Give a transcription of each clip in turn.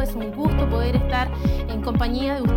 es un gusto poder estar en compañía de ustedes.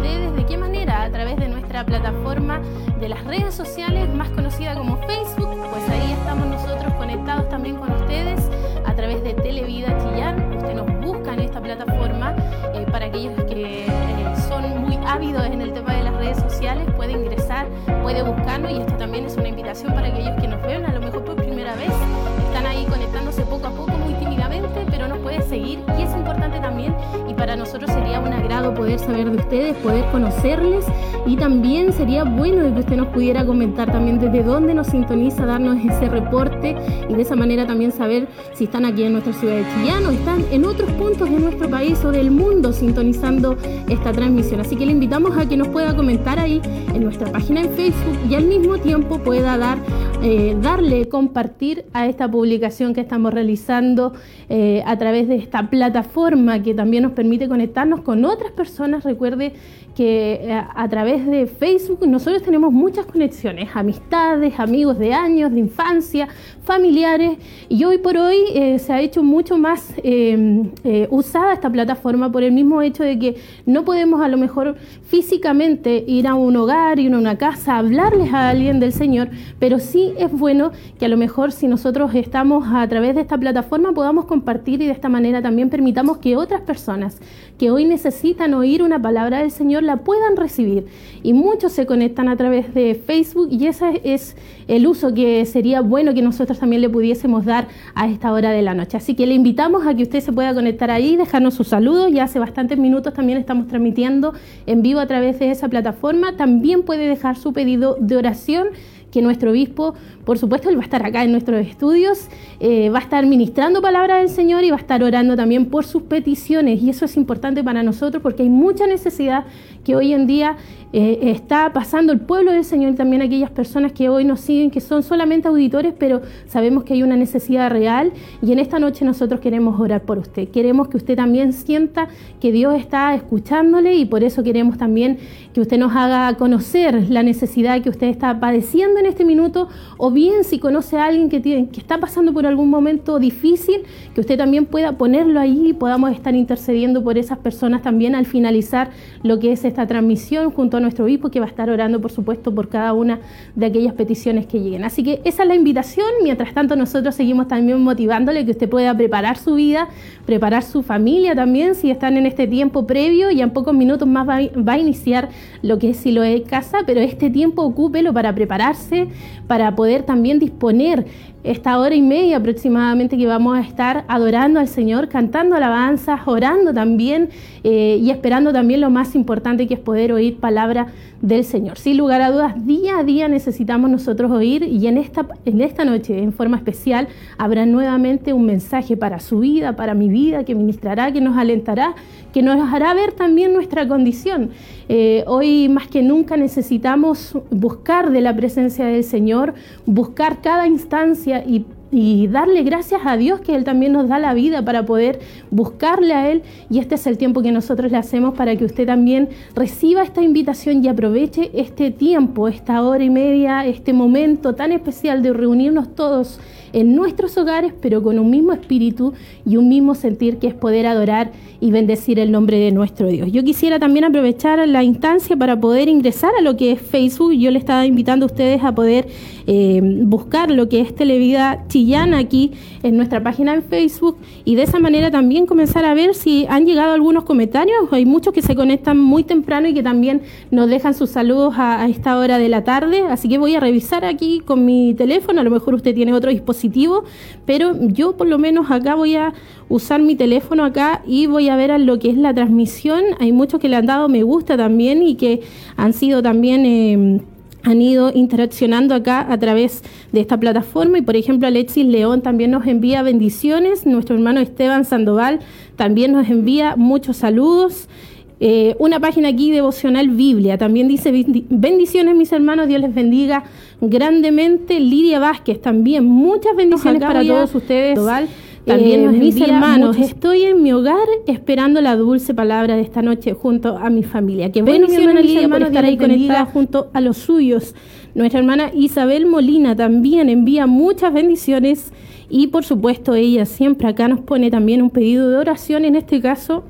Conocerles y también sería bueno que usted nos pudiera comentar también desde dónde nos sintoniza, darnos ese reporte y de esa manera también saber si están aquí en nuestra ciudad de Chillán o están en otros puntos de nuestro país o del mundo sintonizando esta transmisión. Así que le invitamos a que nos pueda comentar ahí en nuestra página en Facebook y al mismo tiempo pueda dar, eh, darle compartir a esta publicación que estamos realizando eh, a través de esta plataforma que también nos permite conectarnos con otras personas. Recuerde que eh, a través de Facebook nosotros tenemos muchas conexiones, amistades, amigos de años, de infancia, familiares, y hoy por hoy eh, se ha hecho mucho más eh, usada esta plataforma por el mismo hecho de que no podemos a lo mejor físicamente ir a un hogar, ir a una casa, hablarles a alguien del Señor, pero sí es bueno que a lo mejor si nosotros estamos a través de esta plataforma podamos compartir y de esta manera también permitamos que otras personas que hoy necesitan oír una palabra del Señor la puedan recibir. Y muchos se conectan a través de Facebook y ese es el uso que sería bueno que nosotros también le pudiésemos dar a esta hora de la noche. Así que le invitamos a que usted se pueda conectar ahí, dejarnos su saludo. Ya hace bastantes minutos también estamos transmitiendo en vivo a través de esa plataforma. También puede dejar su pedido de oración que nuestro obispo, por supuesto, él va a estar acá en nuestros estudios, eh, va a estar ministrando palabra del Señor y va a estar orando también por sus peticiones. Y eso es importante para nosotros porque hay mucha necesidad que hoy en día eh, está pasando el pueblo del Señor y también aquellas personas que hoy nos siguen, que son solamente auditores, pero sabemos que hay una necesidad real. Y en esta noche nosotros queremos orar por usted. Queremos que usted también sienta que Dios está escuchándole y por eso queremos también que usted nos haga conocer la necesidad que usted está padeciendo en este minuto, o bien si conoce a alguien que, tiene, que está pasando por algún momento difícil, que usted también pueda ponerlo ahí y podamos estar intercediendo por esas personas también al finalizar lo que es esta transmisión junto a nuestro obispo que va a estar orando, por supuesto, por cada una de aquellas peticiones que lleguen. Así que esa es la invitación. Mientras tanto, nosotros seguimos también motivándole que usted pueda preparar su vida, preparar su familia también, si están en este tiempo previo y en pocos minutos más va, va a iniciar lo que es si lo de casa, pero este tiempo ocúpelo para prepararse, para poder también disponer esta hora y media aproximadamente que vamos a estar adorando al Señor, cantando alabanzas, orando también eh, y esperando también lo más importante que es poder oír palabra del Señor. Sin lugar a dudas, día a día necesitamos nosotros oír y en esta, en esta noche en forma especial habrá nuevamente un mensaje para su vida, para mi vida, que ministrará, que nos alentará, que nos hará ver también nuestra condición. Eh, hoy más que nunca necesitamos buscar de la presencia del Señor, buscar cada instancia y y darle gracias a Dios que Él también nos da la vida para poder buscarle a Él. Y este es el tiempo que nosotros le hacemos para que usted también reciba esta invitación y aproveche este tiempo, esta hora y media, este momento tan especial de reunirnos todos en nuestros hogares, pero con un mismo espíritu y un mismo sentir que es poder adorar y bendecir el nombre de nuestro Dios. Yo quisiera también aprovechar la instancia para poder ingresar a lo que es Facebook. Yo le estaba invitando a ustedes a poder eh, buscar lo que es Televida Chillana aquí en nuestra página en Facebook y de esa manera también comenzar a ver si han llegado algunos comentarios. Hay muchos que se conectan muy temprano y que también nos dejan sus saludos a, a esta hora de la tarde. Así que voy a revisar aquí con mi teléfono. A lo mejor usted tiene otro dispositivo pero yo por lo menos acá voy a usar mi teléfono acá y voy a ver a lo que es la transmisión. Hay muchos que le han dado me gusta también y que han sido también... Eh, han ido interaccionando acá a través de esta plataforma y por ejemplo Alexis León también nos envía bendiciones, nuestro hermano Esteban Sandoval también nos envía muchos saludos. Eh, una página aquí, Devocional Biblia, también dice bendiciones mis hermanos, Dios les bendiga grandemente. Lidia Vázquez también, muchas bendiciones para todos ustedes. También eh, mis hermanos, estoy en mi hogar esperando la dulce palabra de esta noche junto a mi familia. Que bueno, mi hermana Lidia, por estar ahí conectada junto a los suyos. Nuestra hermana Isabel Molina también envía muchas bendiciones y por supuesto ella siempre acá nos pone también un pedido de oración, en este caso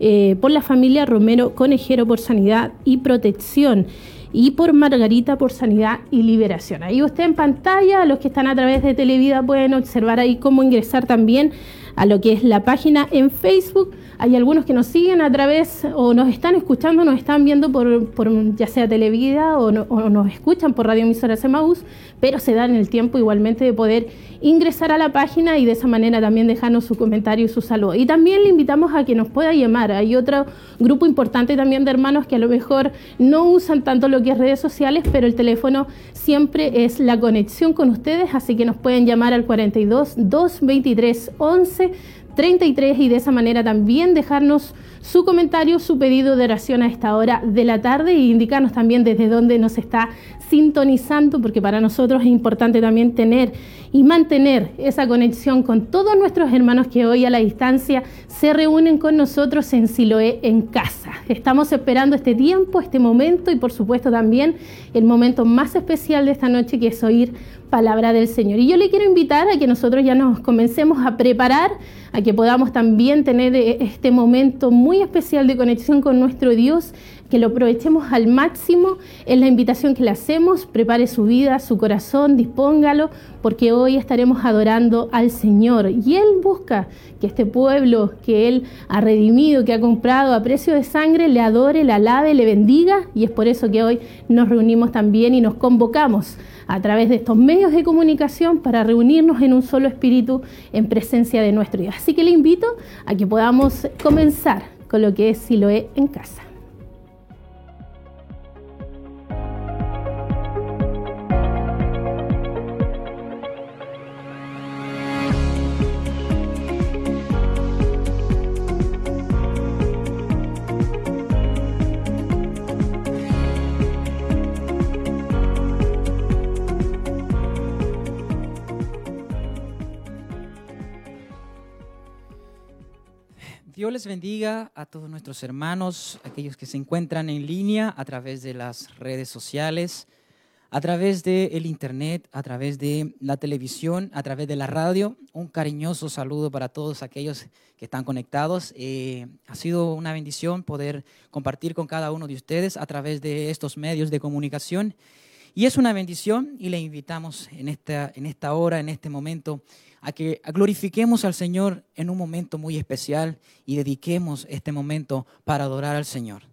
eh, por la familia Romero Conejero por sanidad y protección y por Margarita por Sanidad y Liberación. Ahí usted en pantalla, los que están a través de Televida pueden observar ahí cómo ingresar también a lo que es la página en Facebook. Hay algunos que nos siguen a través o nos están escuchando, nos están viendo por, ya sea Televida o, nos escuchan por Radio Emisora Semaús, pero se dan el tiempo igualmente de poder ingresar a la página y de esa manera también dejarnos su comentario y su saludo. Y también le invitamos a que nos pueda llamar. Hay otro grupo importante también de hermanos que a lo mejor no usan tanto lo que es redes sociales, pero el teléfono siempre es la conexión con ustedes, así que nos pueden llamar al 42 223 11 33 y de esa manera también dejarnos su comentario, su pedido de oración a esta hora de la tarde e indicarnos también desde dónde nos está sintonizando, porque para nosotros es importante también tener y mantener esa conexión con todos nuestros hermanos que hoy a la distancia se reúnen con nosotros en Siloé en casa. Estamos esperando este tiempo, este momento y por supuesto también el momento más especial de esta noche que es oír palabra del Señor. Y yo le quiero invitar a que nosotros ya nos comencemos a preparar, a que podamos también tener eh, este momento muy especial de conexión con nuestro Dios que lo aprovechemos al máximo. Es la invitación que le hacemos. Prepare su vida, su corazón, dispóngalo, porque hoy estaremos adorando al Señor. Y Él busca que este pueblo que Él ha redimido, que ha comprado a precio de sangre, le adore, le alabe, le bendiga. Y es por eso que hoy nos reunimos también y nos convocamos a través de estos medios de comunicación para reunirnos en un solo espíritu en presencia de nuestro Dios. Así que le invito a que podamos comenzar con lo que es Siloé en casa. Dios les bendiga a todos nuestros hermanos, aquellos que se encuentran en línea a través de las redes sociales, a través del internet, a través de la televisión, a través de la radio. Un cariñoso saludo para todos aquellos que están conectados. Eh, ha sido una bendición poder compartir con cada uno de ustedes a través de estos medios de comunicación. Y es una bendición y le invitamos en esta, en esta hora, en este momento, a que glorifiquemos al Señor en un momento muy especial y dediquemos este momento para adorar al Señor.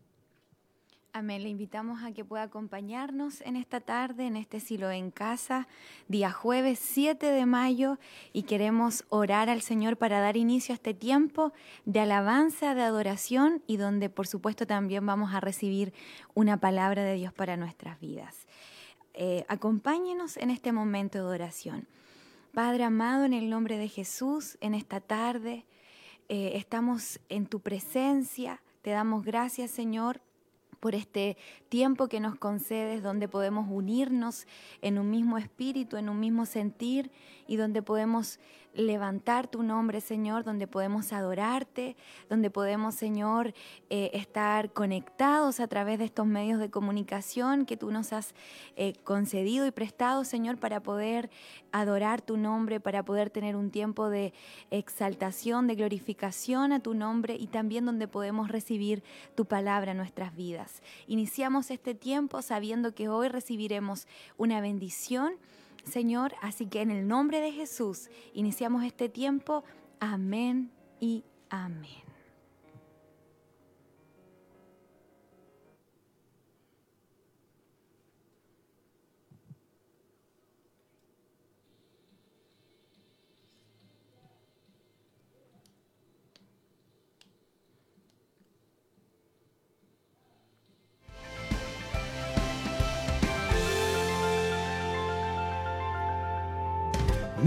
Amén. Le invitamos a que pueda acompañarnos en esta tarde, en este silo en casa, día jueves 7 de mayo, y queremos orar al Señor para dar inicio a este tiempo de alabanza, de adoración, y donde por supuesto también vamos a recibir una palabra de Dios para nuestras vidas. Eh, acompáñenos en este momento de oración. Padre amado, en el nombre de Jesús, en esta tarde eh, estamos en tu presencia. Te damos gracias, Señor, por este tiempo que nos concedes, donde podemos unirnos en un mismo espíritu, en un mismo sentir y donde podemos levantar tu nombre, Señor, donde podemos adorarte, donde podemos, Señor, eh, estar conectados a través de estos medios de comunicación que tú nos has eh, concedido y prestado, Señor, para poder adorar tu nombre, para poder tener un tiempo de exaltación, de glorificación a tu nombre y también donde podemos recibir tu palabra en nuestras vidas. Iniciamos este tiempo sabiendo que hoy recibiremos una bendición Señor. Así que en el nombre de Jesús iniciamos este tiempo. Amén y amén.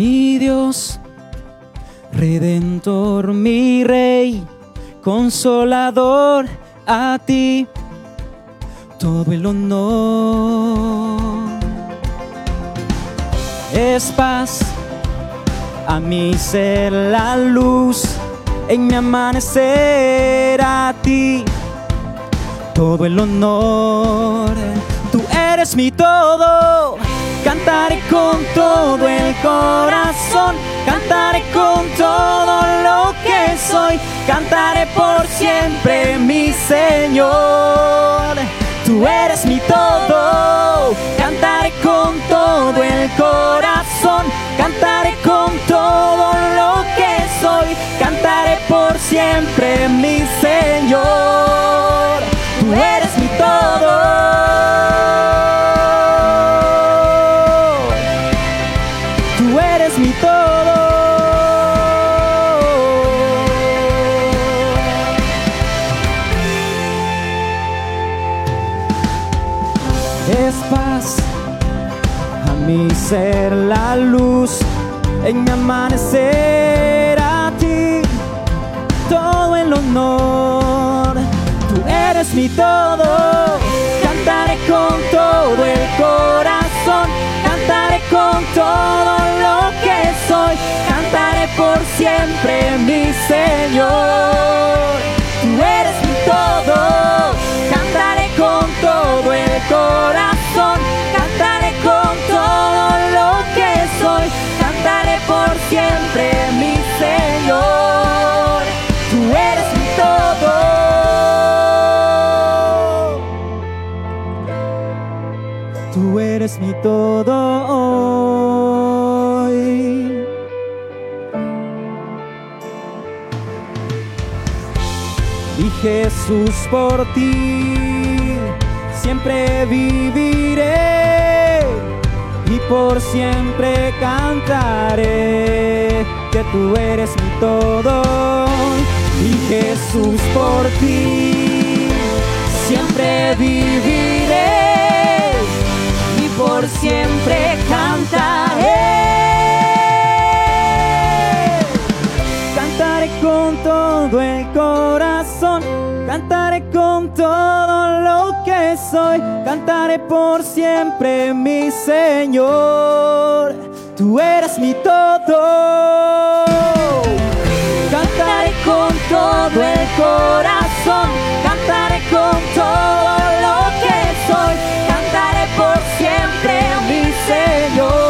Mi Dios, Redentor, mi Rey, Consolador, a ti todo el honor. Es paz a mí ser la luz en mi amanecer a ti todo el honor. Tú eres mi todo Cantaré con todo el corazón, cantaré con todo lo que soy, cantaré por siempre mi Señor. Tú eres mi todo, Señor. Tú eres mi todo, cantaré con todo el corazón por siempre, mi Señor. Tú eres mi todo. Tú eres mi todo Jesús por ti siempre viviré y por siempre cantaré que tú eres mi todo y Jesús por ti siempre viviré y por siempre cantaré. Cantaré con todo el corazón todo lo que soy cantaré por siempre, mi Señor. Tú eres mi todo. Cantaré con todo el corazón, cantaré con todo lo que soy, cantaré por siempre, mi Señor.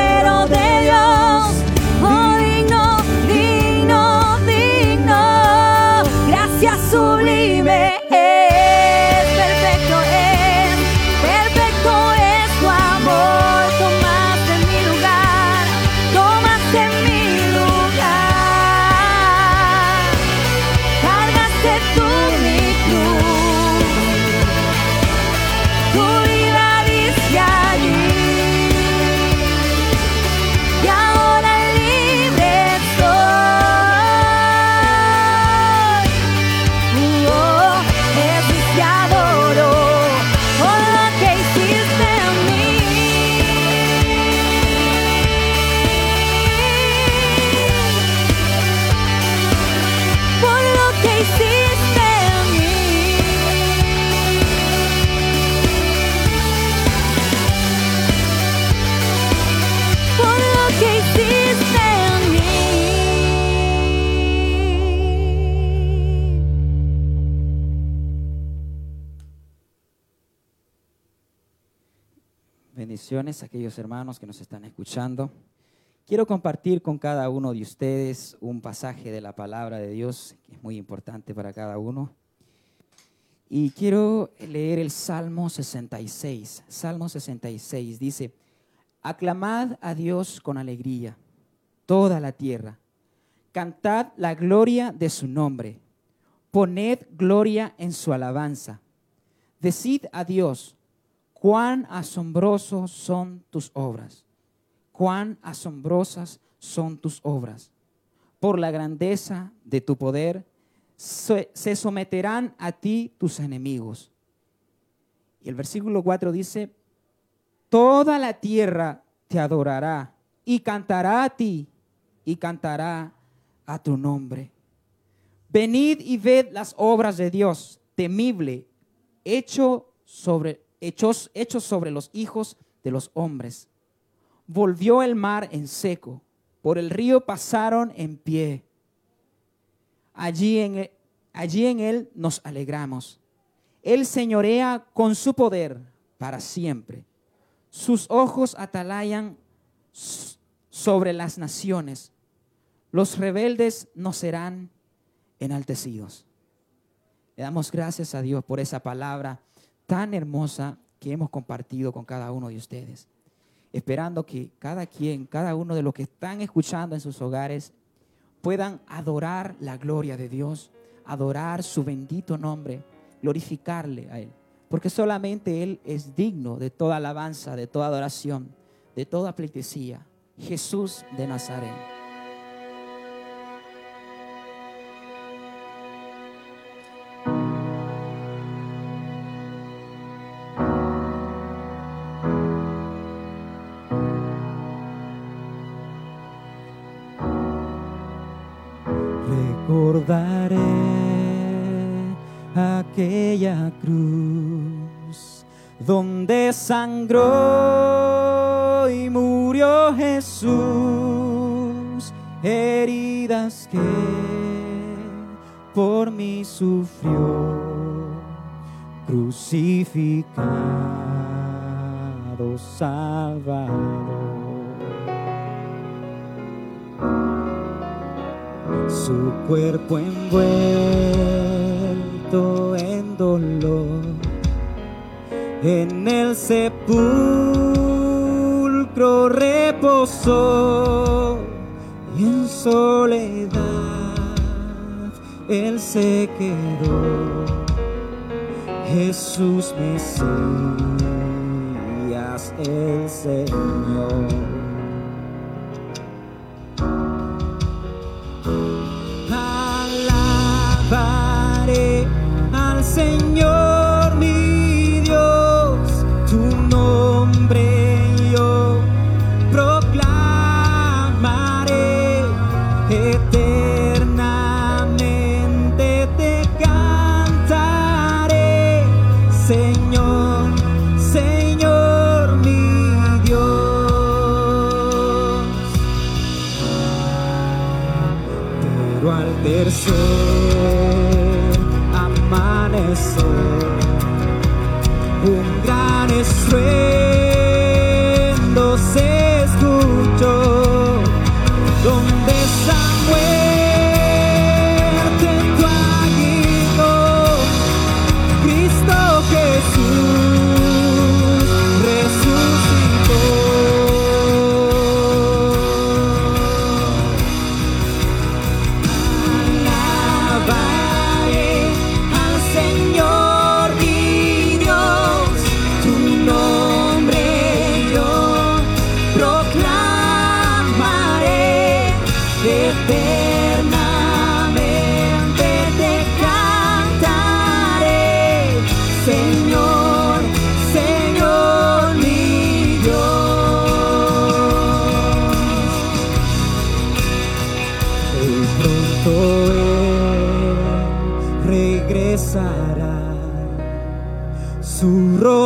aquellos hermanos que nos están escuchando. Quiero compartir con cada uno de ustedes un pasaje de la palabra de Dios que es muy importante para cada uno. Y quiero leer el Salmo 66. Salmo 66 dice, aclamad a Dios con alegría, toda la tierra. Cantad la gloria de su nombre. Poned gloria en su alabanza. Decid a Dios, cuán asombrosos son tus obras, cuán asombrosas son tus obras. Por la grandeza de tu poder se, someterán a ti tus enemigos. Y el versículo 4 dice, toda la tierra te adorará y cantará a ti y cantará a tu nombre. Venid y ved las obras de Dios, temible, hecho sobre hechos, hechos sobre los hijos de los hombres. Volvió el mar en seco, por el río pasaron en pie. Allí en, e, allí en él nos alegramos. Él señorea con su poder para siempre. Sus ojos atalayan sobre las naciones. Los rebeldes no serán enaltecidos. Le damos gracias a Dios por esa palabra tan hermosa que hemos compartido con cada uno de ustedes. Esperando que cada quien, cada uno de los que están escuchando en sus hogares, puedan adorar la gloria de Dios, adorar su bendito nombre, glorificarle a Él. Porque solamente Él es digno de toda alabanza, de toda adoración, de toda pleitesía. Jesús de Nazaret. Sangró y murió Jesús, heridas que por mí sufrió, crucificado Salvador. su cuerpo envuelto en dolor. En el sepulcro reposó y en soledad él se quedó. Jesús Mesías, el Señor.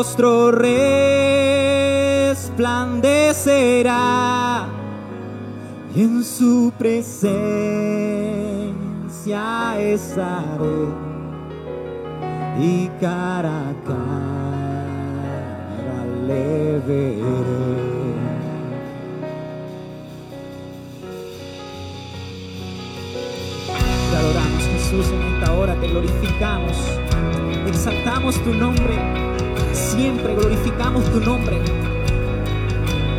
Rostro resplandecerá y en su presencia estaré y cara a cara le veré. Te adoramos Jesús en esta hora, te glorificamos, exaltamos tu nombre siempre glorificamos tu nombre.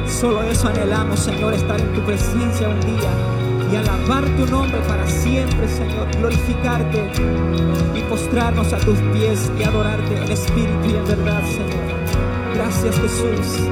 Solo eso anhelamos, Señor, estar en tu presencia un día y alabar tu nombre para siempre, Señor, glorificarte y postrarnos a tus pies y adorarte en espíritu y en verdad, Señor. Gracias, Jesús.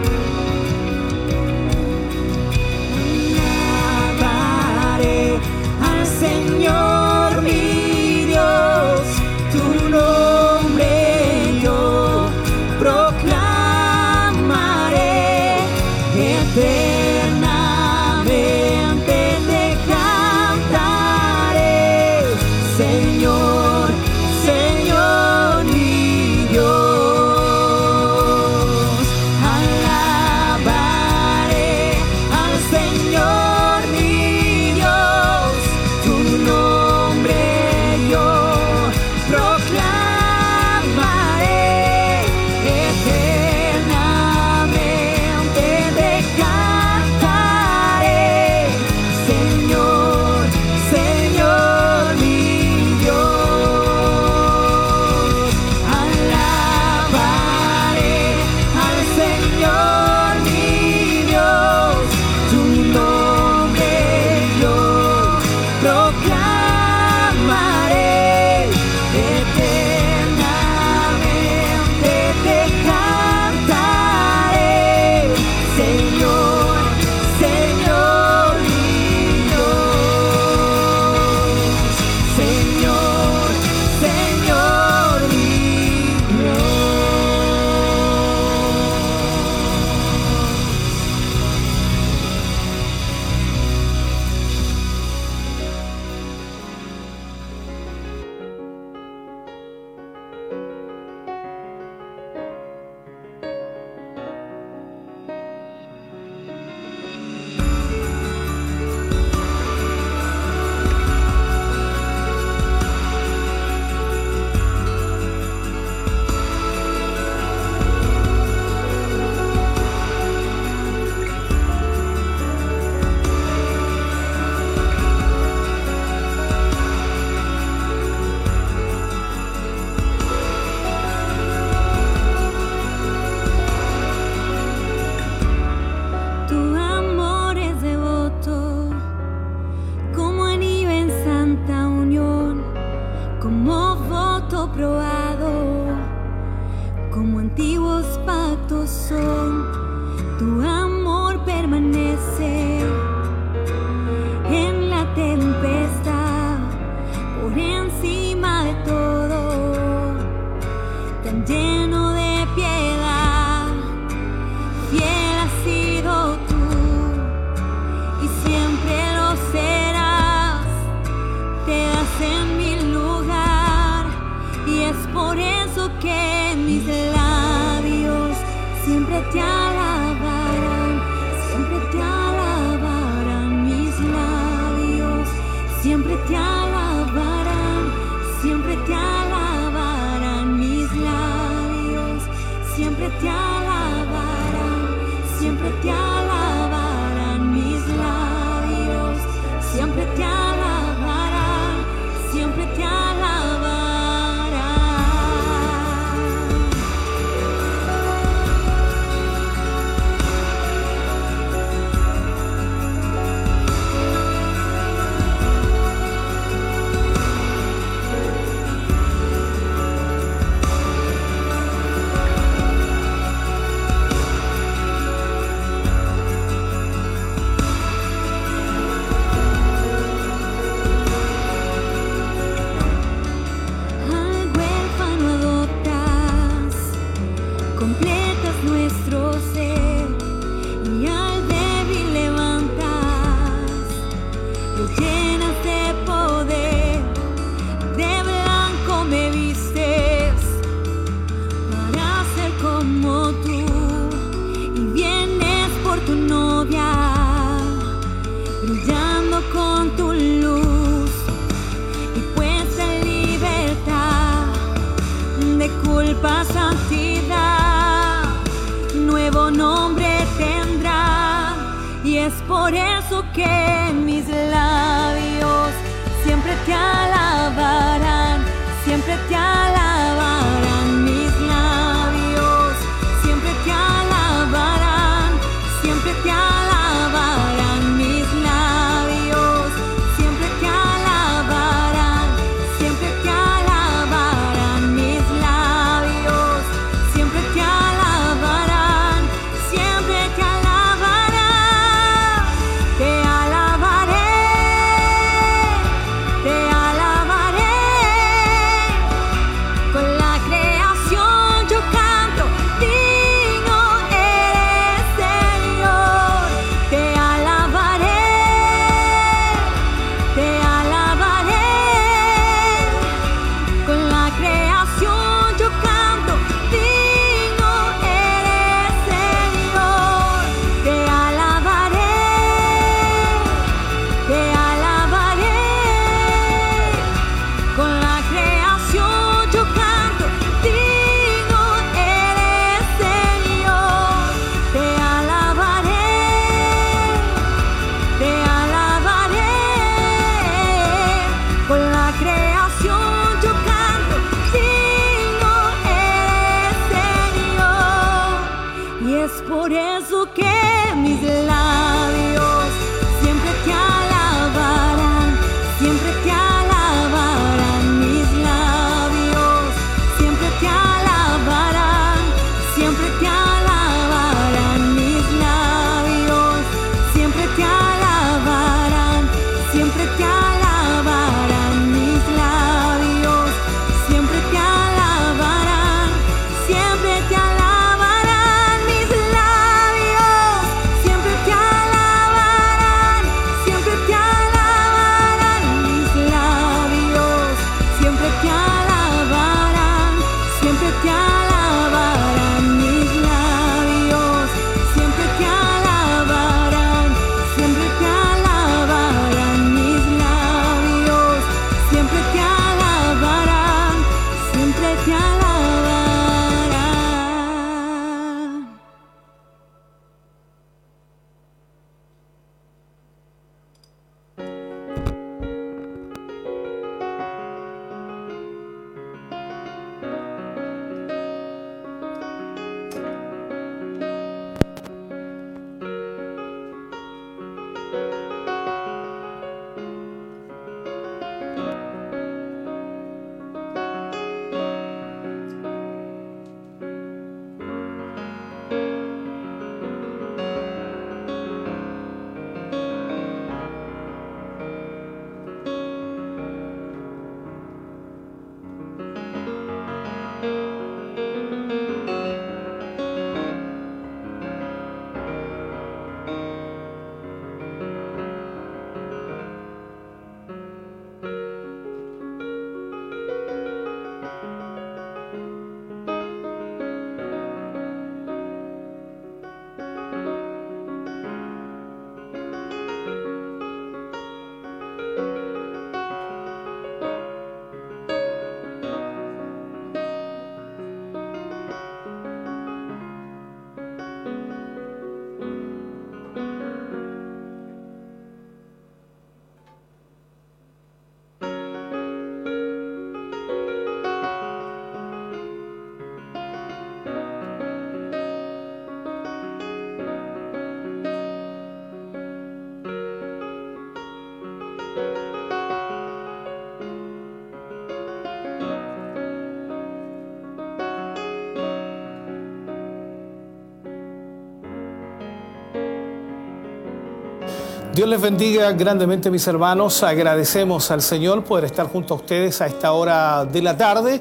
Dios les bendiga grandemente mis hermanos. Agradecemos al Señor poder estar junto a ustedes a esta hora de la tarde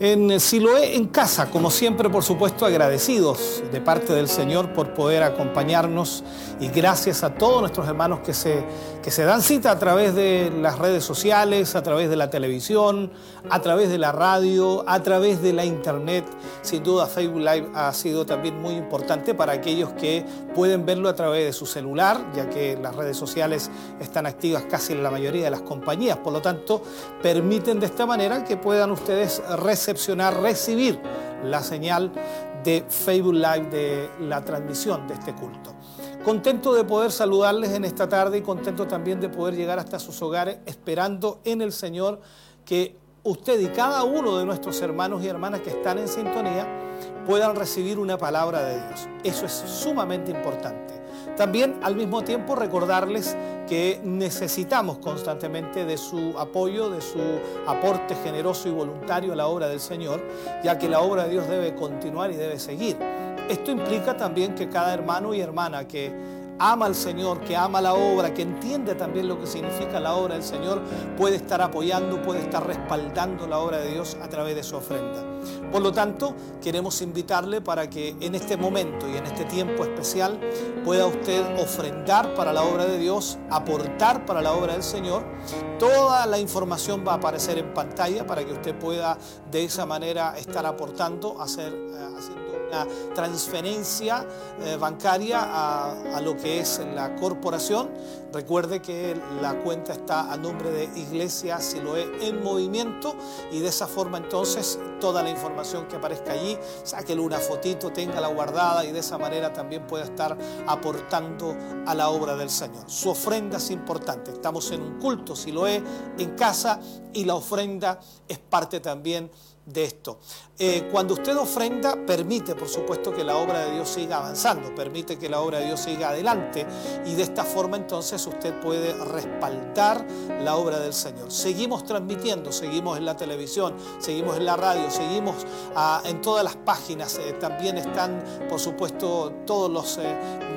en Siloé en casa, como siempre, por supuesto, agradecidos de parte del Señor por poder acompañarnos y gracias a todos nuestros hermanos que se, que se dan cita a través de las redes sociales, a través de la televisión, a través de la radio, a través de la internet. Sin duda, Facebook Live ha sido también muy importante para aquellos que pueden verlo a través de su celular, ya que las redes sociales están activas casi en la mayoría de las compañías. Por lo tanto, permiten de esta manera que puedan ustedes recibir recibir la señal de Facebook Live de la transmisión de este culto. Contento de poder saludarles en esta tarde y contento también de poder llegar hasta sus hogares esperando en el Señor que usted y cada uno de nuestros hermanos y hermanas que están en sintonía puedan recibir una palabra de Dios. Eso es sumamente importante. También al mismo tiempo recordarles que necesitamos constantemente de su apoyo, de su aporte generoso y voluntario a la obra del Señor, ya que la obra de Dios debe continuar y debe seguir. Esto implica también que cada hermano y hermana que ama al Señor, que ama la obra, que entiende también lo que significa la obra del Señor, puede estar apoyando, puede estar respaldando la obra de Dios a través de su ofrenda. Por lo tanto, queremos invitarle para que en este momento y en este tiempo especial pueda usted ofrendar para la obra de Dios, aportar para la obra del Señor. Toda la información va a aparecer en pantalla para que usted pueda de esa manera estar aportando, hacer, eh, haciendo transferencia eh, bancaria a, lo que es la corporación. Recuerde que la cuenta está a nombre de Iglesia Siloé en movimiento y de esa forma entonces toda la información que aparezca allí, sáquele una fotito, téngala guardada y de esa manera también pueda estar aportando a la obra del Señor. Su ofrenda es importante. Estamos en un culto Siloé en casa y la ofrenda es parte también de esto. Eh, cuando usted ofrenda, permite, por supuesto, que la obra de Dios siga avanzando, permite que la obra de Dios siga adelante y de esta forma entonces usted puede respaldar la obra del Señor. Seguimos transmitiendo, seguimos en la televisión, seguimos en la radio, seguimos ah, en todas las páginas, eh, también están, por supuesto, todos los... Eh,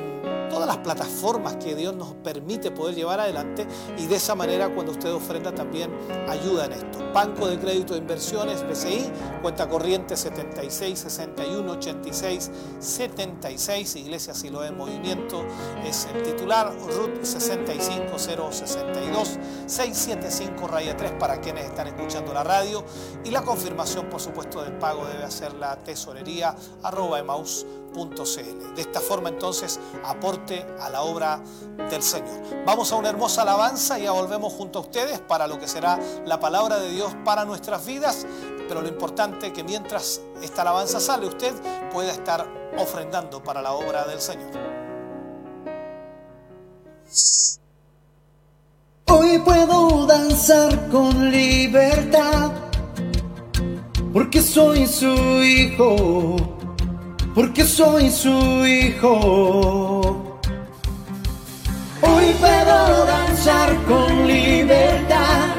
todas las plataformas que Dios nos permite poder llevar adelante y de esa manera cuando usted ofrenda también ayuda en esto. Banco de Crédito de Inversiones, BCI, cuenta corriente 76 61 86 76, Iglesia Siloé en Movimiento es el titular, RUT 65062 675 raya 3 para quienes están escuchando la radio y la confirmación por supuesto del pago debe hacer la tesorería arroba emaus de esta forma entonces aporte a la obra del Señor. Vamos a una hermosa alabanza y ya volvemos junto a ustedes para lo que será la palabra de Dios para nuestras vidas. Pero lo importante es que mientras esta alabanza sale usted pueda estar ofrendando para la obra del Señor. Hoy puedo danzar con libertad porque soy su hijo porque soy su hijo. Hoy puedo danzar con libertad,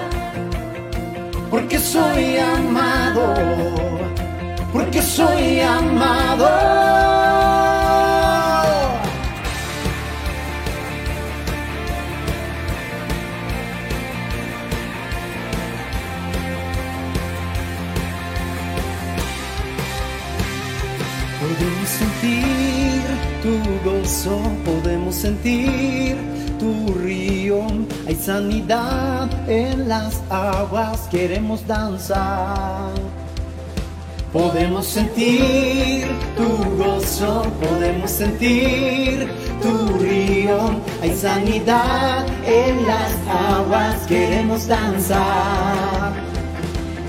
porque soy amado, porque soy amado. Sentir tu gozo, podemos sentir tu río. Hay sanidad en las aguas, queremos danzar. Podemos sentir tu gozo, podemos sentir tu río. Hay sanidad en las aguas, queremos danzar.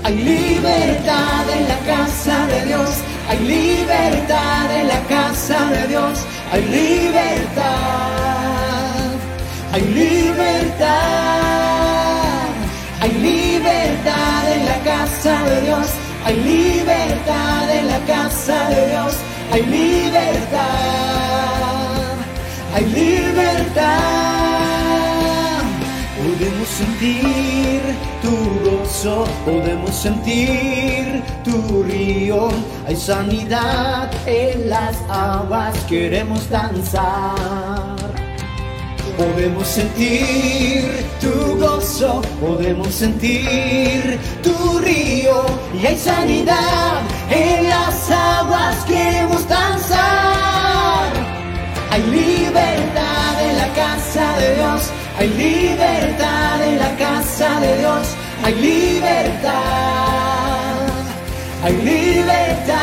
Hay libertad en la casa de Dios hay libertad en la casa de Dios. Hay libertad. Hay libertad. Hay libertad en la casa de Dios. Hay libertad en la casa de Dios. Hay libertad. Hay libertad. Podemos sentir tu podemos sentir tu río. Hay sanidad en las aguas, queremos danzar. Podemos sentir tu gozo, podemos sentir tu río y hay sanidad en las aguas queremos danzar. Hay libertad en la casa de Dios, hay libertad en la casa de Dios, hay libertad, hay libertad,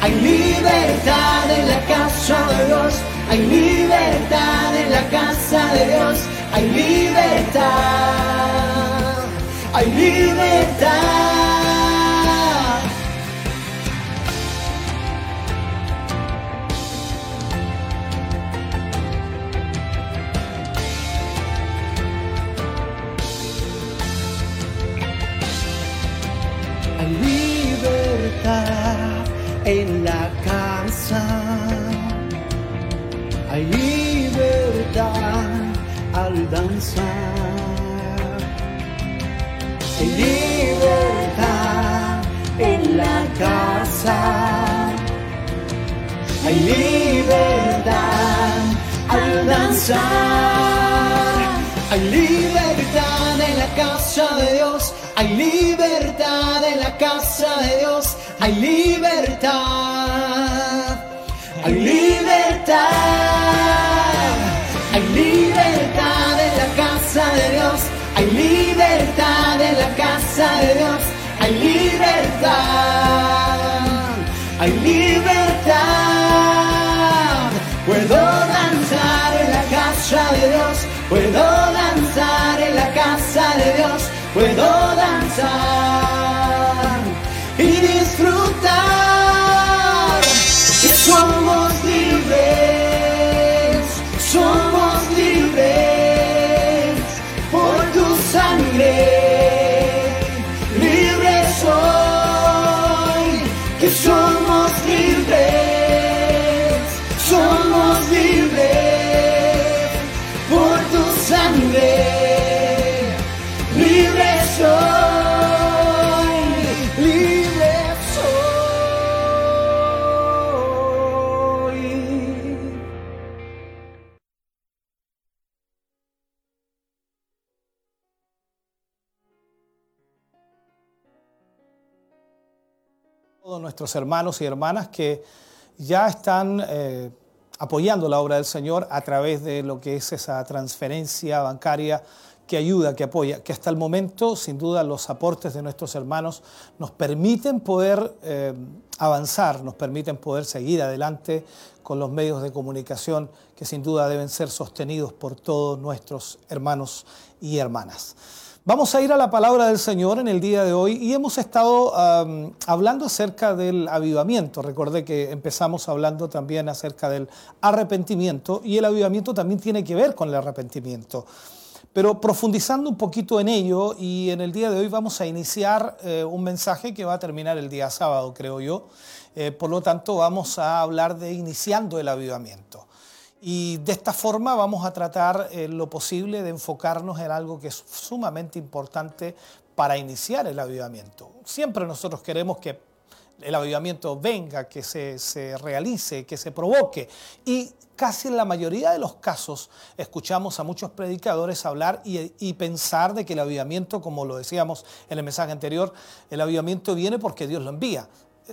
hay libertad en la casa de Dios, hay libertad en la casa de Dios, hay libertad, hay libertad. En la casa. Hay libertad al danzar. Hay libertad en la casa. Hay libertad al danzar. Hay libertad en la casa de Dios. Hay libertad en la casa de Dios. Hay libertad. Hay libertad. Hay libertad en la casa de Dios. Hay libertad en la casa de Dios. Hay libertad. Hay libertad. Todos nuestros hermanos y hermanas que ya están eh, apoyando la obra del Señor a través de lo que es esa transferencia bancaria que ayuda, que apoya, que hasta el momento, sin duda, los aportes de nuestros hermanos nos permiten poder eh, avanzar, nos permiten poder seguir adelante con los medios de comunicación que sin duda deben ser sostenidos por todos nuestros hermanos y hermanas. Vamos a ir a la palabra del Señor en el día de hoy y hemos estado hablando acerca del avivamiento. Recordé que empezamos hablando también acerca del arrepentimiento y el avivamiento también tiene que ver con el arrepentimiento. Pero profundizando un poquito en ello y en el día de hoy vamos a iniciar eh, un mensaje que va a terminar el día sábado, creo yo. Eh, por lo tanto, vamos a hablar de iniciando el avivamiento. Y de esta forma vamos a tratar eh, lo posible de enfocarnos en algo que es sumamente importante para iniciar el avivamiento. Siempre nosotros queremos que el avivamiento venga, que se, se realice, que se provoque. Y casi en la mayoría de los casos escuchamos a muchos predicadores hablar y, y, pensar de que el avivamiento, como lo decíamos en el mensaje anterior, el avivamiento viene porque Dios lo envía.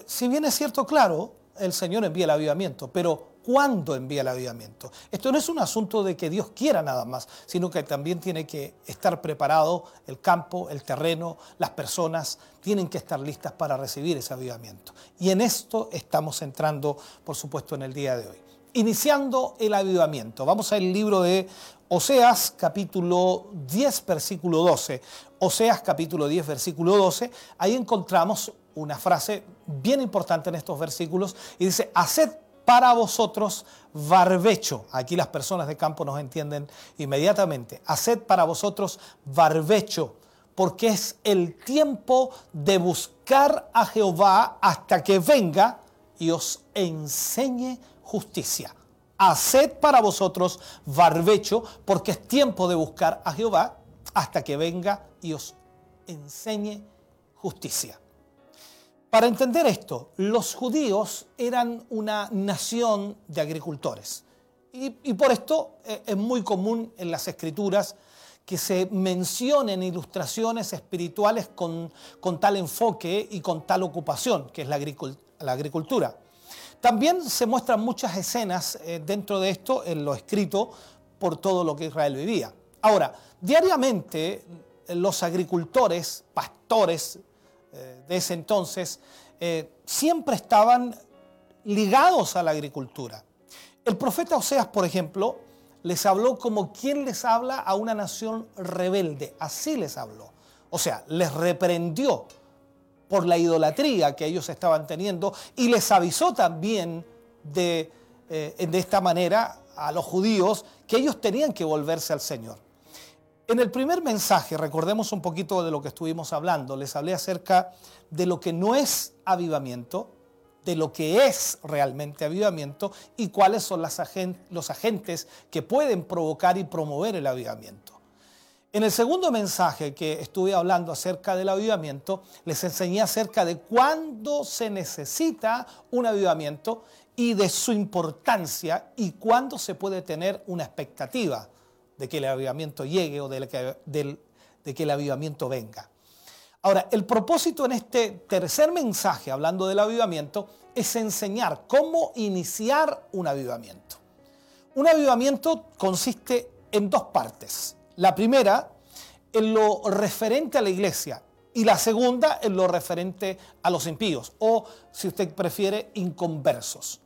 Si bien es cierto, claro, el Señor envía el avivamiento, pero cuándo envía el avivamiento. Esto no es un asunto de que Dios quiera nada más, sino que también tiene que estar preparado el campo, el terreno, las personas tienen que estar listas para recibir ese avivamiento. Y en esto estamos entrando, por supuesto, en el día de hoy. Iniciando el avivamiento. Vamos al libro de Oseas capítulo 10, versículo 12. Oseas capítulo 10, versículo 12. Ahí encontramos una frase bien importante en estos versículos y dice, haced para vosotros barbecho. Aquí las personas de campo nos entienden inmediatamente. Haced para vosotros barbecho, porque es el tiempo de buscar a Jehová hasta que venga y os enseñe justicia. Haced para vosotros barbecho, porque es tiempo de buscar a Jehová hasta que venga y os enseñe justicia. Para entender esto, los judíos eran una nación de agricultores. Y, por esto eh, es muy común en las escrituras que se mencionen ilustraciones espirituales con, tal enfoque y con tal ocupación, que es la, agricul- la agricultura. También se muestran muchas escenas eh, dentro de esto en lo escrito por todo lo que Israel vivía. Ahora, diariamente los agricultores, pastores de ese entonces, eh, siempre estaban ligados a la agricultura. El profeta Oseas, por ejemplo, les habló como quien les habla a una nación rebelde. Así les habló. O sea, les reprendió por la idolatría que ellos estaban teniendo y les avisó también de, eh, de esta manera a los judíos que ellos tenían que volverse al Señor. En el primer mensaje, recordemos un poquito de lo que estuvimos hablando, les hablé acerca de lo que no es avivamiento, de lo que es realmente avivamiento y cuáles son los agentes que pueden provocar y promover el avivamiento. En el segundo mensaje que estuve hablando acerca del avivamiento, les enseñé acerca de cuándo se necesita un avivamiento y de su importancia y cuándo se puede tener una expectativa de que el avivamiento llegue o de que, de que el avivamiento venga. Ahora, el propósito en este tercer mensaje, hablando del avivamiento, es enseñar cómo iniciar un avivamiento. Un avivamiento consiste en dos partes. La primera, en lo referente a la iglesia, y la segunda, en lo referente a los impíos, o si usted prefiere, inconversos.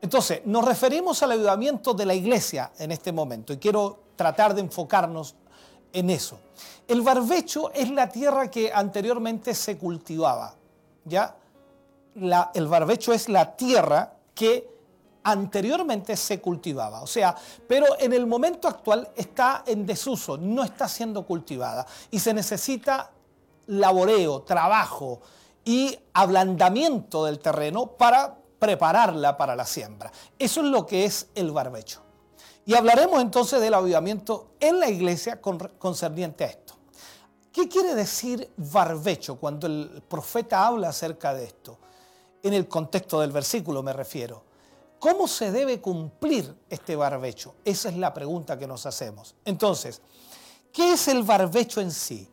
Entonces, nos referimos al avivamiento de la iglesia en este momento, y quiero tratar de enfocarnos en eso. El barbecho es la tierra que anteriormente se cultivaba, ¿ya? El barbecho es la tierra que anteriormente se cultivaba, o sea, pero en el momento actual está en desuso, no está siendo cultivada y se necesita laboreo, trabajo y ablandamiento del terreno para prepararla para la siembra. Eso es lo que es el barbecho. Y hablaremos entonces del avivamiento en la iglesia con- concerniente a esto. ¿Qué quiere decir barbecho cuando el profeta habla acerca de esto? En el contexto del versículo me refiero. ¿Cómo se debe cumplir este barbecho? Esa es la pregunta que nos hacemos. Entonces, ¿qué es el barbecho en sí?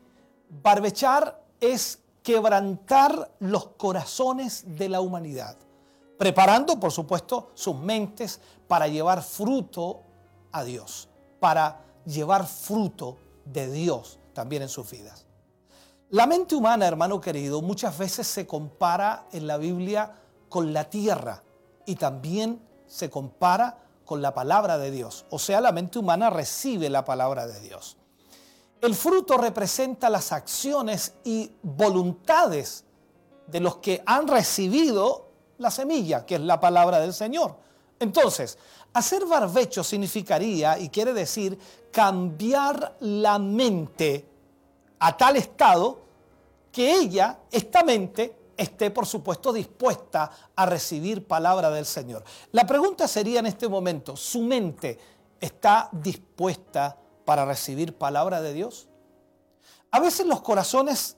Barbechar es quebrantar los corazones de la humanidad, preparando, por supuesto, sus mentes para llevar fruto a Dios, para llevar fruto de Dios también en sus vidas. La mente humana, hermano querido, muchas veces se compara en la Biblia con la tierra y también se compara con la palabra de Dios. O sea, la mente humana recibe la palabra de Dios. El fruto representa las acciones y voluntades de los que han recibido la semilla, que es la palabra del Señor. Entonces, hacer barbecho significaría, y quiere decir, cambiar la mente a tal estado que ella, esta mente, esté por supuesto dispuesta a recibir palabra del Señor. La pregunta sería en este momento, ¿su mente está dispuesta para recibir palabra de Dios? A veces los corazones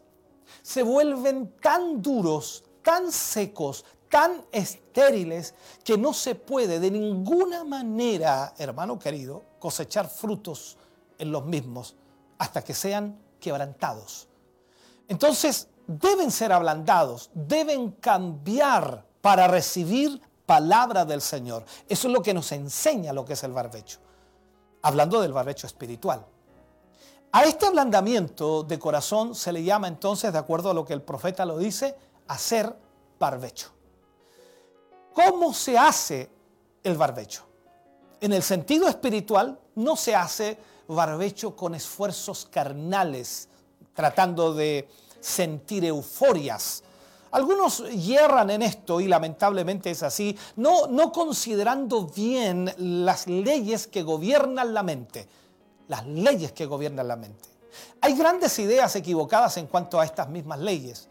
se vuelven tan duros, tan secos, tan estériles, que no se puede de ninguna manera, hermano querido, cosechar frutos en los mismos hasta que sean quebrantados. Entonces, deben ser ablandados, deben cambiar para recibir palabra del Señor. Eso es lo que nos enseña lo que es el barbecho. Hablando del barbecho espiritual. A este ablandamiento de corazón se le llama entonces, de acuerdo a lo que el profeta lo dice, hacer barbecho. ¿Cómo se hace el barbecho? En el sentido espiritual no se hace barbecho con esfuerzos carnales, tratando de sentir euforias. Algunos hierran en esto y lamentablemente es así, no, no considerando bien las leyes que gobiernan la mente, las leyes que gobiernan la mente. Hay grandes ideas equivocadas en cuanto a estas mismas leyes.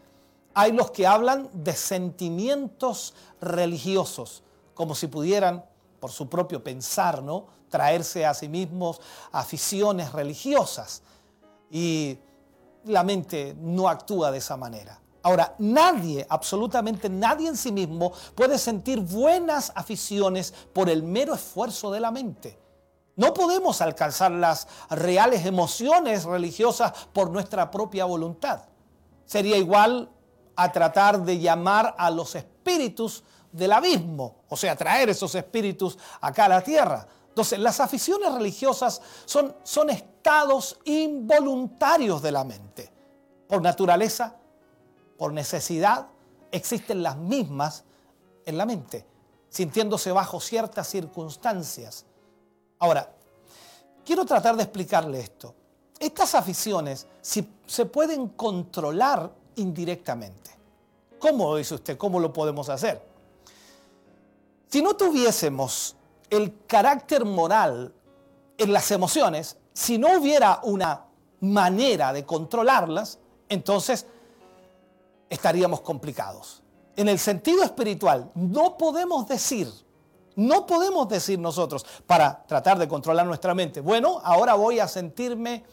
Hay los que hablan de sentimientos religiosos, como si pudieran, por su propio pensar, ¿no? traerse a sí mismos aficiones religiosas. Y la mente no actúa de esa manera. Ahora, nadie, absolutamente nadie en sí mismo puede sentir buenas aficiones por el mero esfuerzo de la mente. No podemos alcanzar las reales emociones religiosas por nuestra propia voluntad. Sería igual a tratar de llamar a los espíritus del abismo, o sea, traer esos espíritus acá a la tierra. Entonces, las aficiones religiosas son, son estados involuntarios de la mente. Por naturaleza, por necesidad, existen las mismas en la mente, sintiéndose bajo ciertas circunstancias. Ahora, quiero tratar de explicarle esto. Estas aficiones si, se pueden controlar indirectamente. ¿Cómo dice usted? ¿Cómo lo podemos hacer? Si no tuviésemos el carácter moral en las emociones, si no hubiera una manera de controlarlas, entonces estaríamos complicados. En el sentido espiritual, no podemos decir, no podemos decir nosotros, para tratar de controlar nuestra mente, bueno, ahora voy a sentirme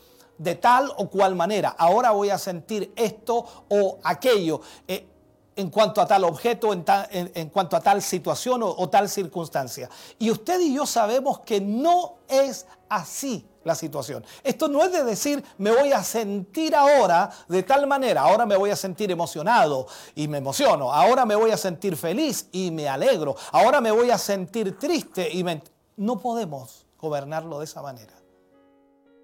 de tal o cual manera, ahora voy a sentir esto o aquello. Eh, en cuanto a tal objeto, en, cuanto a tal situación o, tal circunstancia. Y usted y yo sabemos que no es así la situación. Esto no es de decir me voy a sentir ahora de tal manera, ahora me voy a sentir emocionado y me emociono, ahora me voy a sentir feliz y me alegro, ahora me voy a sentir triste y me... No podemos gobernarlo de esa manera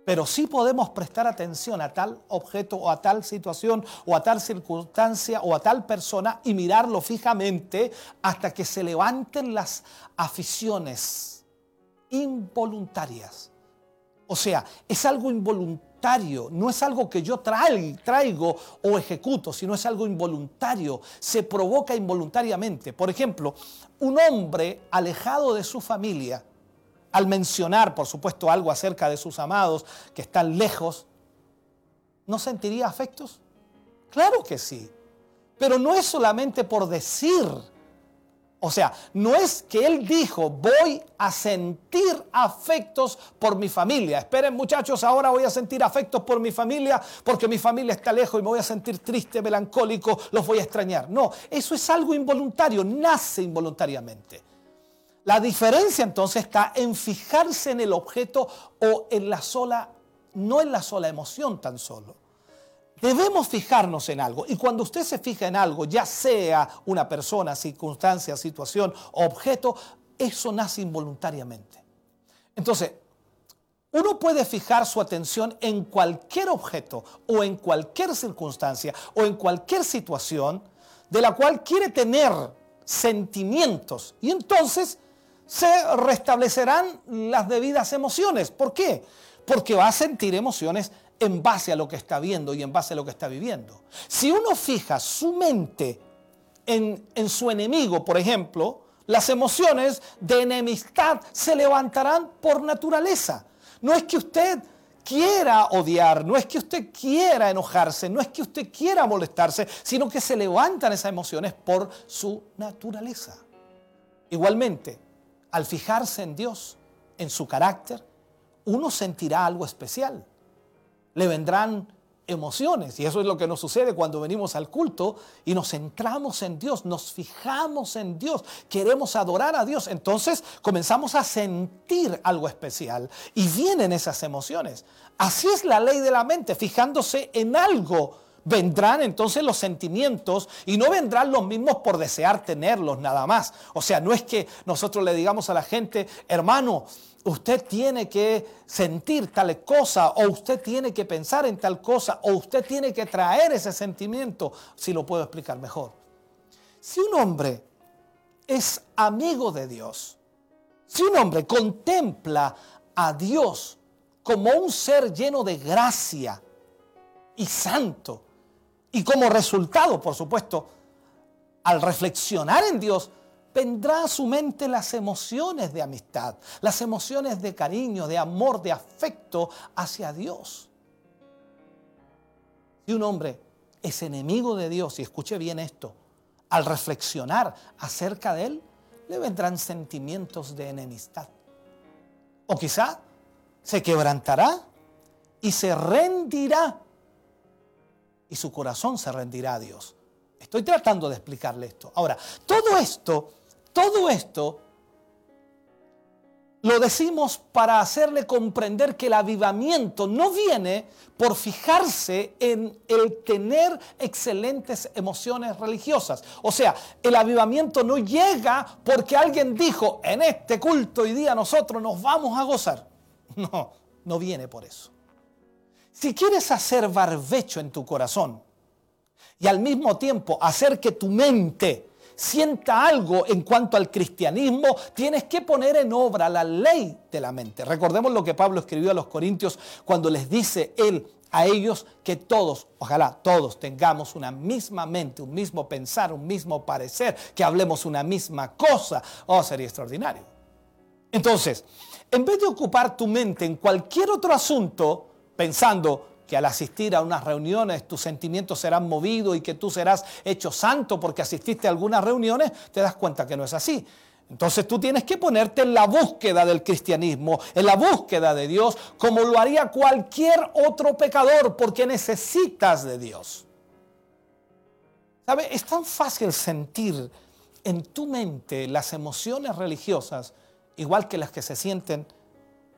pero sí podemos prestar atención a tal objeto o a tal situación o a tal circunstancia o a tal persona y mirarlo fijamente hasta que se levanten las aficiones involuntarias. O sea, es algo involuntario, no es algo que yo traigo o ejecuto, sino es algo involuntario, se provoca involuntariamente. Por ejemplo, un hombre alejado de su familia, al mencionar, por supuesto, algo acerca de sus amados que están lejos, ¿no sentiría afectos? Claro que sí. Pero no es solamente por decir. O sea, no es que él dijo, voy a sentir afectos por mi familia. Esperen muchachos, ahora voy a sentir afectos por mi familia porque mi familia está lejos y me voy a sentir triste, melancólico, los voy a extrañar. No, eso es algo involuntario, nace involuntariamente. La diferencia entonces está en fijarse en el objeto o en la sola, no en la sola emoción tan solo. Debemos fijarnos en algo y cuando usted se fija en algo, ya sea una persona, circunstancia, situación, objeto, eso nace involuntariamente. Entonces, uno puede fijar su atención en cualquier objeto o en cualquier circunstancia o en cualquier situación de la cual quiere tener sentimientos y entonces se restablecerán las debidas emociones. ¿Por qué? Porque va a sentir emociones en base a lo que está viendo y en base a lo que está viviendo. Si uno fija su mente en, su enemigo, por ejemplo, las emociones de enemistad se levantarán por naturaleza. No es que usted quiera odiar, no es que usted quiera enojarse, no es que usted quiera molestarse, sino que se levantan esas emociones por su naturaleza. Igualmente, al fijarse en Dios, en su carácter, uno sentirá algo especial. Le vendrán emociones y eso es lo que nos sucede cuando venimos al culto y nos centramos en Dios, nos fijamos en Dios, queremos adorar a Dios, entonces comenzamos a sentir algo especial y vienen esas emociones. Así es la ley de la mente, fijándose en algo vendrán entonces los sentimientos y no vendrán los mismos por desear tenerlos nada más. O sea, no es que nosotros le digamos a la gente, hermano, usted tiene que sentir tal cosa o usted tiene que pensar en tal cosa o usted tiene que traer ese sentimiento, si lo puedo explicar mejor. Si un hombre es amigo de Dios, si un hombre contempla a Dios como un ser lleno de gracia y santo, y como resultado, por supuesto, al reflexionar en Dios, vendrá a su mente las emociones de amistad, las emociones de cariño, de amor, de afecto hacia Dios. Si un hombre es enemigo de Dios, y escuche bien esto, al reflexionar acerca de él, le vendrán sentimientos de enemistad. O quizá se quebrantará y se rendirá y su corazón se rendirá a Dios. Estoy tratando de explicarle esto. Ahora, todo esto, todo esto lo decimos para hacerle comprender que el avivamiento no viene por fijarse en el tener excelentes emociones religiosas. O sea, el avivamiento no llega porque alguien dijo, en este culto hoy día nosotros nos vamos a gozar. No, no viene por eso. Si quieres hacer barbecho en tu corazón y al mismo tiempo hacer que tu mente sienta algo en cuanto al cristianismo, tienes que poner en obra la ley de la mente. Recordemos lo que Pablo escribió a los Corintios cuando les dice él a ellos que todos, ojalá todos tengamos una misma mente, un mismo pensar, un mismo parecer, que hablemos una misma cosa. Oh, sería extraordinario. Entonces, en vez de ocupar tu mente en cualquier otro asunto, pensando que al asistir a unas reuniones tus sentimientos serán movidos y que tú serás hecho santo porque asististe a algunas reuniones, te das cuenta que no es así. Entonces tú tienes que ponerte en la búsqueda del cristianismo, en la búsqueda de Dios, como lo haría cualquier otro pecador, porque necesitas de Dios. ¿Sabe? Es tan fácil sentir en tu mente las emociones religiosas, igual que las que se sienten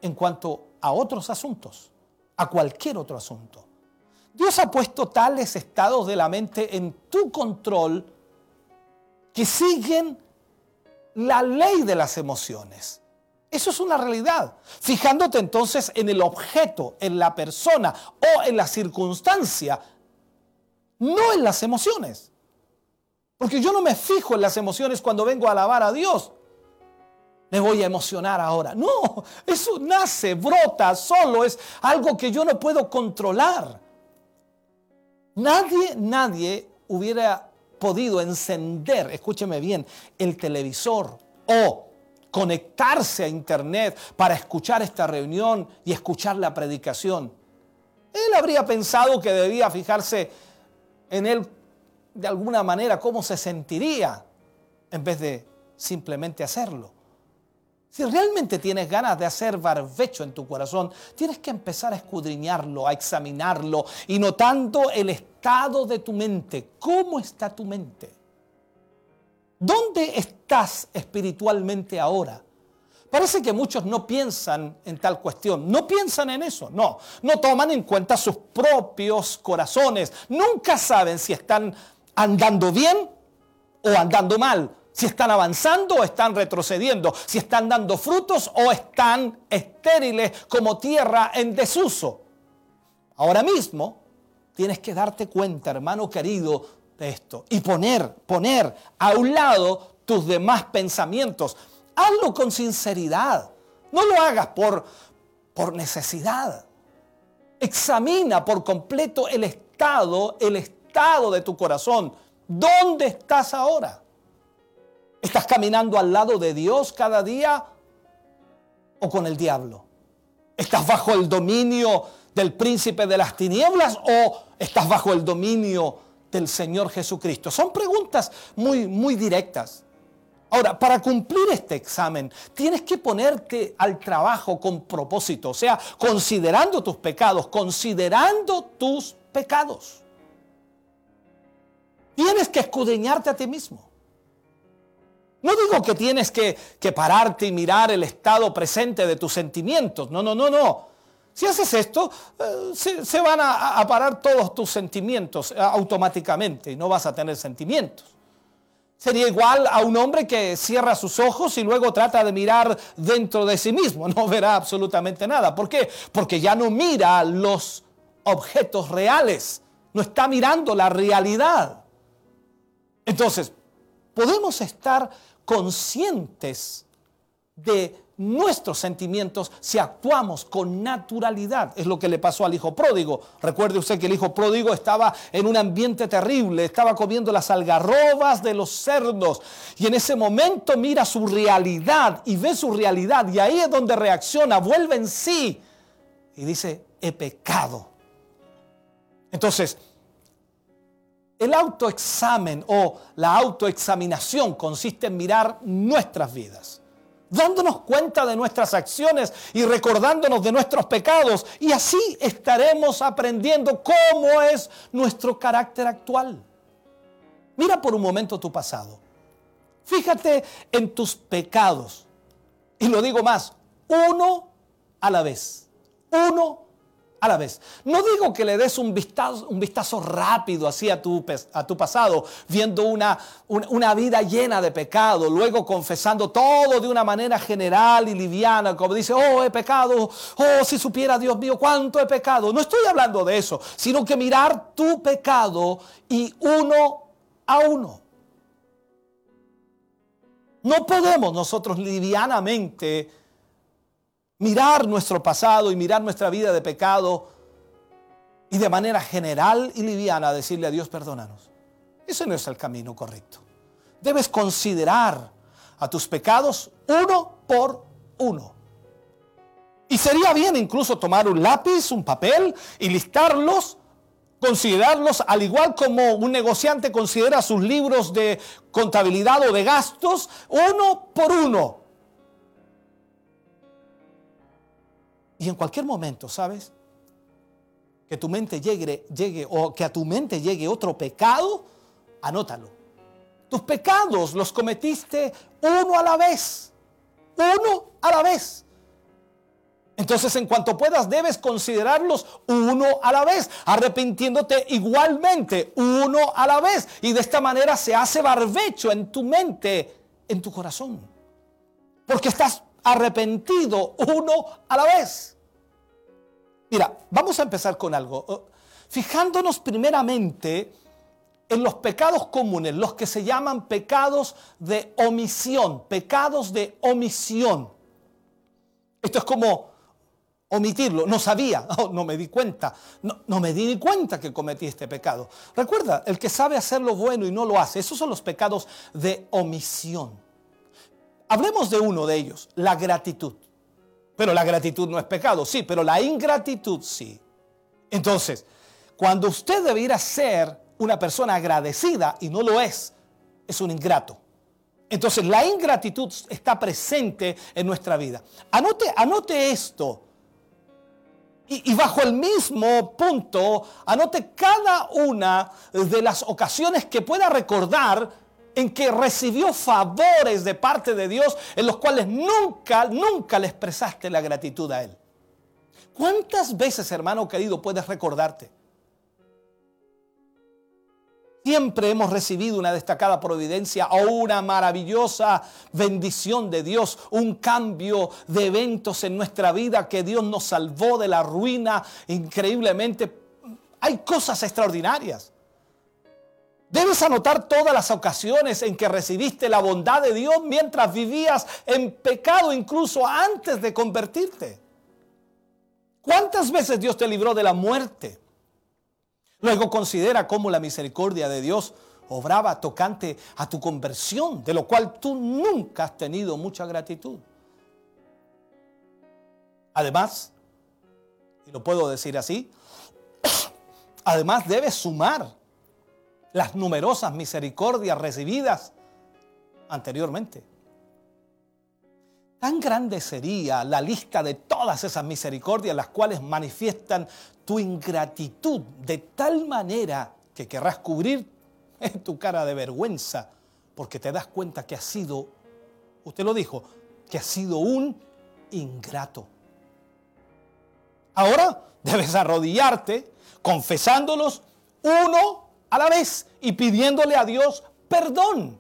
en cuanto a otros asuntos a cualquier otro asunto. Dios ha puesto tales estados de la mente en tu control que siguen la ley de las emociones. Eso es una realidad. Fijándote entonces en el objeto, en la persona o en la circunstancia, no en las emociones. Porque yo no me fijo en las emociones cuando vengo a alabar a Dios me voy a emocionar ahora. No, eso nace, brota, solo es algo que yo no puedo controlar. Nadie, nadie hubiera podido encender, escúcheme bien, el televisor o conectarse a internet para escuchar esta reunión y escuchar la predicación. Él habría pensado que debía fijarse en él de alguna manera, cómo se sentiría, en vez de simplemente hacerlo. Si realmente tienes ganas de hacer barbecho en tu corazón, tienes que empezar a escudriñarlo, a examinarlo y notando el estado de tu mente. ¿Cómo está tu mente? ¿Dónde estás espiritualmente ahora? Parece que muchos no piensan en tal cuestión, no piensan en eso, no, no toman en cuenta sus propios corazones, nunca saben si están andando bien o andando mal, si están avanzando o están retrocediendo, si están dando frutos o están estériles como tierra en desuso. Ahora mismo tienes que darte cuenta, hermano querido, de esto y poner, poner a un lado tus demás pensamientos. Hazlo con sinceridad. No lo hagas por, por necesidad. Examina por completo el estado, el estado de tu corazón. ¿Dónde estás ahora? ¿Estás caminando al lado de Dios cada día o con el diablo? ¿Estás bajo el dominio del príncipe de las tinieblas o estás bajo el dominio del Señor Jesucristo? Son preguntas muy, muy directas. Ahora, para cumplir este examen, tienes que ponerte al trabajo con propósito, o sea, considerando tus pecados, considerando tus pecados. Tienes que escudriñarte a ti mismo. No digo que tienes que, pararte y mirar el estado presente de tus sentimientos. No, no, no, no. Si haces esto, eh, se, van a, parar todos tus sentimientos eh, automáticamente y no vas a tener sentimientos. Sería igual a un hombre que cierra sus ojos y luego trata de mirar dentro de sí mismo. No verá absolutamente nada. ¿Por qué? Porque ya no mira los objetos reales. No está mirando la realidad. Entonces, podemos estar conscientes de nuestros sentimientos si actuamos con naturalidad. Es lo que le pasó al hijo pródigo. Recuerde usted que el hijo pródigo estaba en un ambiente terrible, estaba comiendo las algarrobas de los cerdos y en ese momento mira su realidad y ve su realidad y ahí es donde reacciona, vuelve en sí y dice, he pecado. Entonces, el autoexamen o la autoexaminación consiste en mirar nuestras vidas, dándonos cuenta de nuestras acciones y recordándonos de nuestros pecados. Y así estaremos aprendiendo cómo es nuestro carácter actual. Mira por un momento tu pasado. Fíjate en tus pecados. Y lo digo más, uno a la vez. Uno a la vez. No digo que le des un vistazo, rápido así a tu, a tu pasado, viendo una, una, vida llena de pecado, luego confesando todo de una manera general y liviana, como dice, oh, he pecado, oh, si supiera Dios mío cuánto he pecado. No estoy hablando de eso, sino que mirar tu pecado y uno a uno. No podemos nosotros livianamente mirar nuestro pasado y mirar nuestra vida de pecado y de manera general y liviana decirle a Dios, perdónanos. Ese no es el camino correcto. Debes considerar a tus pecados uno por uno. Y sería bien incluso tomar un lápiz, un papel y listarlos, considerarlos al igual como un negociante considera sus libros de contabilidad o de gastos, uno por uno. Y en cualquier momento, ¿sabes? Que tu mente llegue, llegue o que a tu mente llegue otro pecado, anótalo. Tus pecados los cometiste uno a la vez. Uno a la vez. Entonces, en cuanto puedas, debes considerarlos uno a la vez, arrepintiéndote igualmente uno a la vez. Y de esta manera se hace barbecho en tu mente, en tu corazón. Porque estás arrepentido uno a la vez. Mira, vamos a empezar con algo. Oh, fijándonos primeramente en los pecados comunes, los que se llaman pecados de omisión, pecados de omisión. Esto es como omitirlo, no sabía, oh, no me di cuenta, no, no, me di ni cuenta que cometí este pecado. Recuerda, el que sabe hacer lo bueno y no lo hace, esos son los pecados de omisión. Hablemos de uno de ellos, la gratitud. Pero la gratitud no es pecado, sí, pero la ingratitud sí. Entonces, cuando usted debiera ser una persona agradecida y no lo es, es un ingrato. Entonces, la ingratitud está presente en nuestra vida. Anote, anote esto. Y, y, bajo el mismo punto, anote cada una de las ocasiones que pueda recordar en que recibió favores de parte de Dios en los cuales nunca, nunca le expresaste la gratitud a Él. ¿Cuántas veces, hermano querido, puedes recordarte? Siempre hemos recibido una destacada providencia o una maravillosa bendición de Dios, un cambio de eventos en nuestra vida que Dios nos salvó de la ruina increíblemente. Hay cosas extraordinarias. Debes anotar todas las ocasiones en que recibiste la bondad de Dios mientras vivías en pecado, incluso antes de convertirte. ¿Cuántas veces Dios te libró de la muerte? Luego considera cómo la misericordia de Dios obraba tocante a tu conversión, de lo cual tú nunca has tenido mucha gratitud. Además, y lo puedo decir así, además debes sumar las numerosas misericordias recibidas anteriormente. Tan grande sería la lista de todas esas misericordias las cuales manifiestan tu ingratitud de tal manera que querrás cubrir tu cara de vergüenza porque te das cuenta que has sido, usted lo dijo, que has sido un ingrato. Ahora debes arrodillarte confesándolos uno a la vez y pidiéndole a Dios perdón.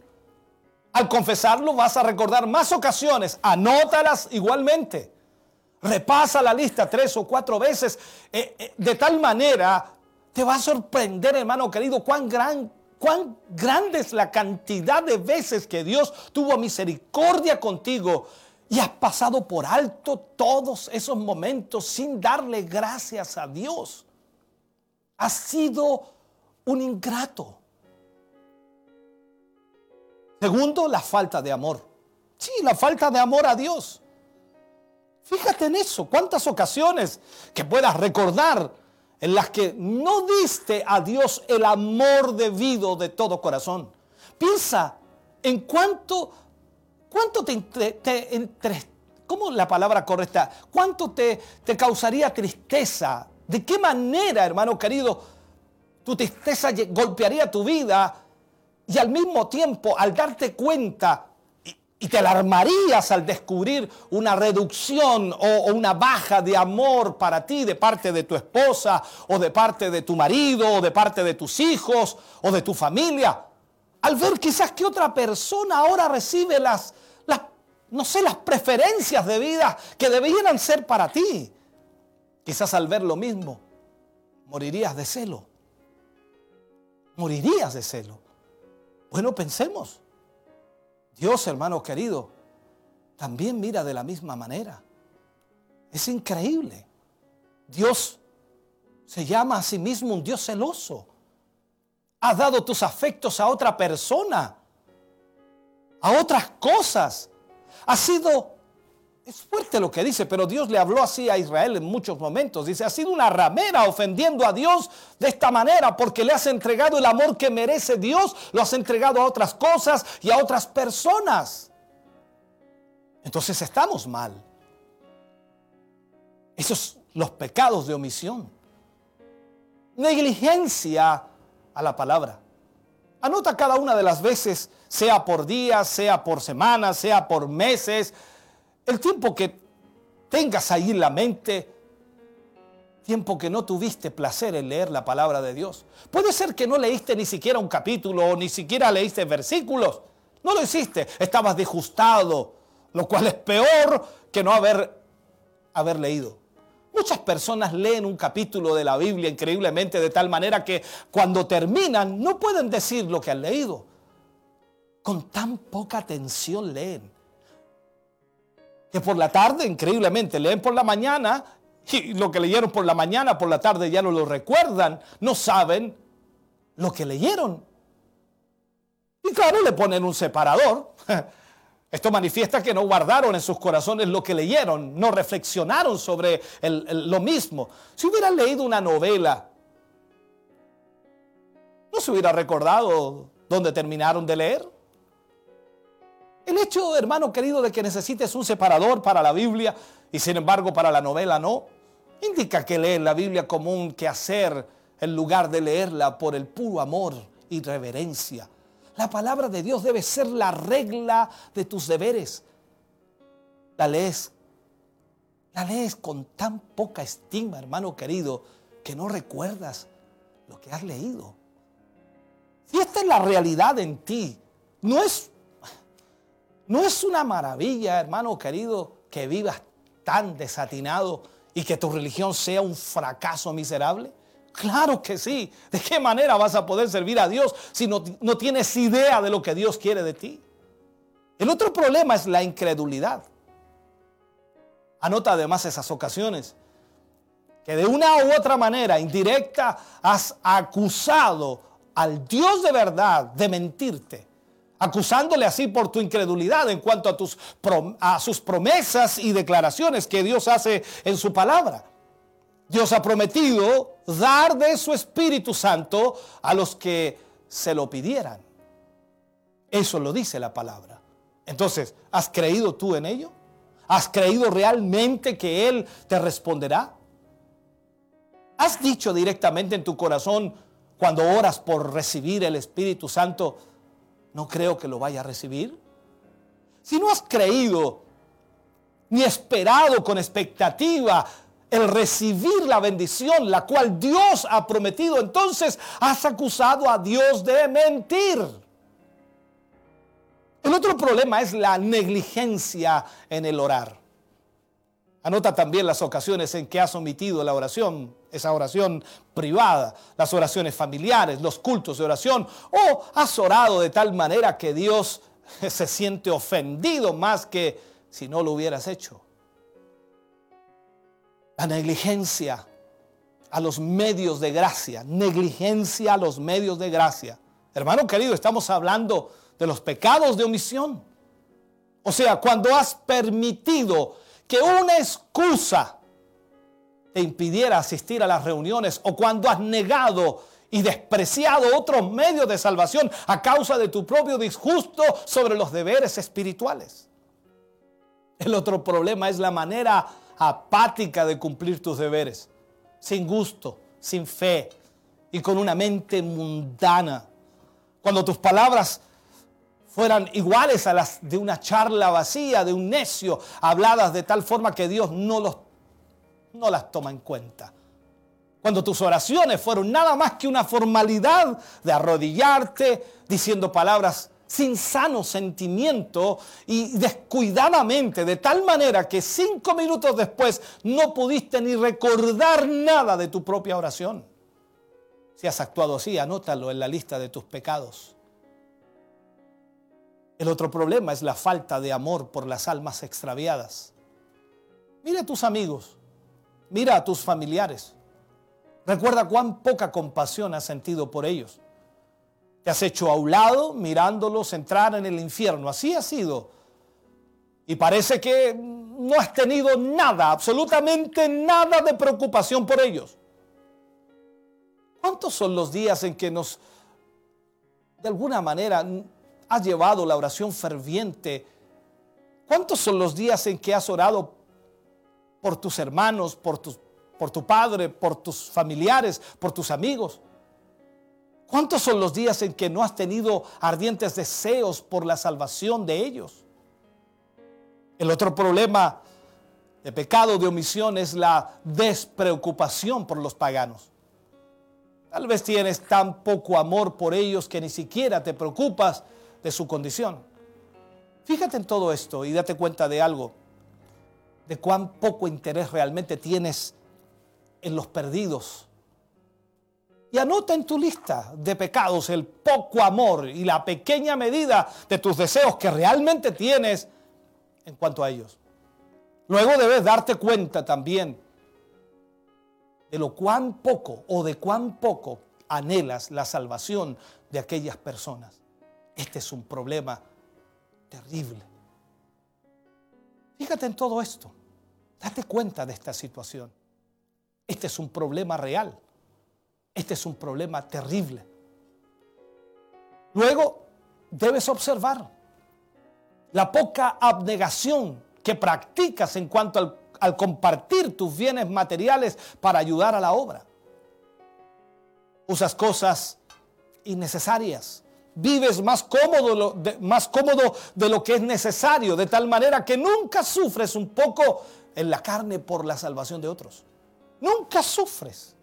Al confesarlo vas a recordar más ocasiones, anótalas igualmente. Repasa la lista tres o cuatro veces. Eh, eh, de tal manera te va a sorprender, hermano querido, cuán, gran, cuán grande es la cantidad de veces que Dios tuvo misericordia contigo y has pasado por alto todos esos momentos sin darle gracias a Dios. Has sido un ingrato. Segundo, la falta de amor. Sí, la falta de amor a Dios. Fíjate en eso, cuántas ocasiones que puedas recordar en las que no diste a Dios el amor debido de todo corazón. Piensa en cuánto, cuánto te, te, ¿cómo la palabra correcta? ¿Cuánto te, te causaría tristeza? ¿De qué manera, hermano querido, tu tristeza golpearía tu vida y al mismo tiempo al darte cuenta y, te alarmarías al descubrir una reducción o, o una baja de amor para ti de parte de tu esposa o de parte de tu marido o de parte de tus hijos o de tu familia. Al ver quizás que otra persona ahora recibe las, las no sé, las preferencias de vida que debieran ser para ti. Quizás al ver lo mismo, morirías de celo. Morirías de celo. Bueno, pensemos. Dios, hermano querido, también mira de la misma manera. Es increíble. Dios se llama a sí mismo un Dios celoso. Has dado tus afectos a otra persona, a otras cosas. Ha sido, es fuerte lo que dice, pero Dios le habló así a Israel en muchos momentos. Dice, ha sido una ramera ofendiendo a Dios de esta manera porque le has entregado el amor que merece Dios, lo has entregado a otras cosas y a otras personas. Entonces estamos mal. Esos los pecados de omisión. Negligencia a la palabra. Anota cada una de las veces, sea por días, sea por semanas, sea por meses, el tiempo que tengas ahí en la mente, tiempo que no tuviste placer en leer la palabra de Dios. Puede ser que no leíste ni siquiera un capítulo o ni siquiera leíste versículos. No lo hiciste, estabas disgustado, lo cual es peor que no haber, haber leído. Muchas personas leen un capítulo de la Biblia increíblemente de tal manera que cuando terminan no pueden decir lo que han leído. Con tan poca atención leen. Que por la tarde, increíblemente, leen por la mañana y lo que leyeron por la mañana, por la tarde ya no lo recuerdan, no saben lo que leyeron. Y claro, le ponen un separador. Esto manifiesta que no guardaron en sus corazones lo que leyeron, no reflexionaron sobre lo mismo. Si hubieran leído una novela, no se hubiera recordado dónde terminaron de leer. El hecho, hermano querido, de que necesites un separador para la Biblia y sin embargo para la novela no, indica que lees la Biblia como un quehacer en lugar de leerla por el puro amor y reverencia. La palabra de Dios debe ser la regla de tus deberes. La lees, la lees con tan poca estima, hermano querido, que no recuerdas lo que has leído. Si esta es la realidad en ti, no es, no es una maravilla, hermano querido, que vivas tan desatinado y que tu religión sea un fracaso miserable. Claro que sí. ¿De qué manera vas a poder servir a Dios si no, no tienes idea de lo que Dios quiere de ti? El otro problema es la incredulidad. Anota además esas ocasiones que de una u otra manera indirecta has acusado al Dios de verdad de mentirte, acusándole así por tu incredulidad en cuanto a, tus, a sus promesas y declaraciones que Dios hace en su palabra. Dios ha prometido dar de su Espíritu Santo a los que se lo pidieran. Eso lo dice la palabra. Entonces, ¿has creído tú en ello? ¿Has creído realmente que Él te responderá? ¿Has dicho directamente en tu corazón cuando oras por recibir el Espíritu Santo, no creo que lo vaya a recibir? Si no has creído ni esperado con expectativa el recibir la bendición, la cual Dios ha prometido, entonces has acusado a Dios de mentir. El otro problema es la negligencia en el orar. Anota también las ocasiones en que has omitido la oración, esa oración privada, las oraciones familiares, los cultos de oración, o has orado de tal manera que Dios se siente ofendido más que si no lo hubieras hecho. La negligencia a los medios de gracia, negligencia a los medios de gracia. Hermano querido, estamos hablando de los pecados de omisión. O sea, cuando has permitido que una excusa te impidiera asistir a las reuniones o cuando has negado y despreciado otros medios de salvación a causa de tu propio disgusto sobre los deberes espirituales. El otro problema es la manera apática de cumplir tus deberes, sin gusto, sin fe y con una mente mundana. Cuando tus palabras fueran iguales a las de una charla vacía, de un necio, habladas de tal forma que Dios no, los, no las toma en cuenta. Cuando tus oraciones fueron nada más que una formalidad de arrodillarte diciendo palabras sin sano sentimiento y descuidadamente, de tal manera que cinco minutos después no pudiste ni recordar nada de tu propia oración. Si has actuado así, anótalo en la lista de tus pecados. El otro problema es la falta de amor por las almas extraviadas. Mira a tus amigos, mira a tus familiares. Recuerda cuán poca compasión has sentido por ellos. Te has hecho a un lado mirándolos entrar en el infierno. Así ha sido. Y parece que no has tenido nada, absolutamente nada de preocupación por ellos. ¿Cuántos son los días en que nos, de alguna manera, has llevado la oración ferviente? ¿Cuántos son los días en que has orado por tus hermanos, por, por tu padre, por tus familiares, por tus amigos? ¿Cuántos son los días en que no has tenido ardientes deseos por la salvación de ellos? El otro problema de pecado de omisión es la despreocupación por los paganos. Tal vez tienes tan poco amor por ellos que ni siquiera te preocupas de su condición. Fíjate en todo esto y date cuenta de algo, de cuán poco interés realmente tienes en los perdidos. Y anota en tu lista de pecados el poco amor y la pequeña medida de tus deseos que realmente tienes en cuanto a ellos. Luego debes darte cuenta también de lo cuán poco o de cuán poco anhelas la salvación de aquellas personas. Este es un problema terrible. Fíjate en todo esto. Date cuenta de esta situación. Este es un problema real. Este es un problema terrible. Luego debes observar la poca abnegación que practicas en cuanto al compartir tus bienes materiales para ayudar a la obra. Usas cosas innecesarias. Vives más cómodo, más cómodo de lo que es necesario, de tal manera que nunca sufres un poco en la carne por la salvación de otros. Nunca sufres.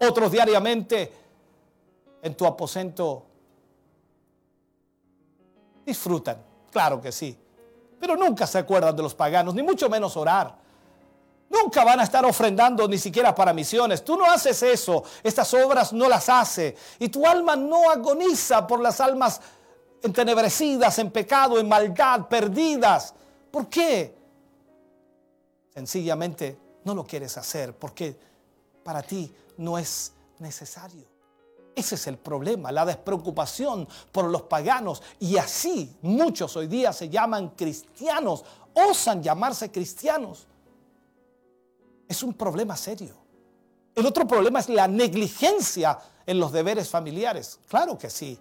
Otros diariamente en tu aposento disfrutan, claro que sí, pero nunca se acuerdan de los paganos, ni mucho menos orar. Nunca van a estar ofrendando ni siquiera para misiones. Tú no haces eso. Estas obras no las hace. Y tu alma no agoniza por las almas entenebrecidas, en pecado, en maldad, perdidas. ¿Por qué? Sencillamente no lo quieres hacer porque para ti no es necesario. Ese es el problema, la despreocupación por los paganos. Y así muchos hoy día se llaman cristianos, osan llamarse cristianos. Es un problema serio. El otro problema es la negligencia en los deberes familiares. Claro que sí.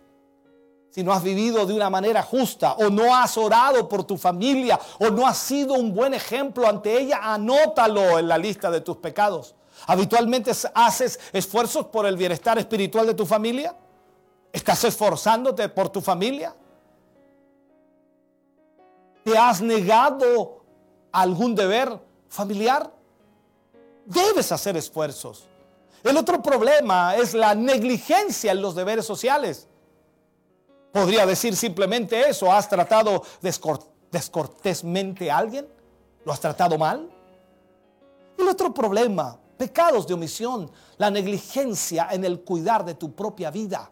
Si no has vivido de una manera justa o no has orado por tu familia o no has sido un buen ejemplo ante ella, anótalo en la lista de tus pecados. ¿Habitualmente haces esfuerzos por el bienestar espiritual de tu familia? ¿Estás esforzándote por tu familia? ¿Te has negado algún deber familiar? Debes hacer esfuerzos. El otro problema es la negligencia en los deberes sociales. Podría decir simplemente eso. ¿Has tratado descortésmente a alguien? ¿Lo has tratado mal? El otro problema pecados de omisión, la negligencia en el cuidar de tu propia vida.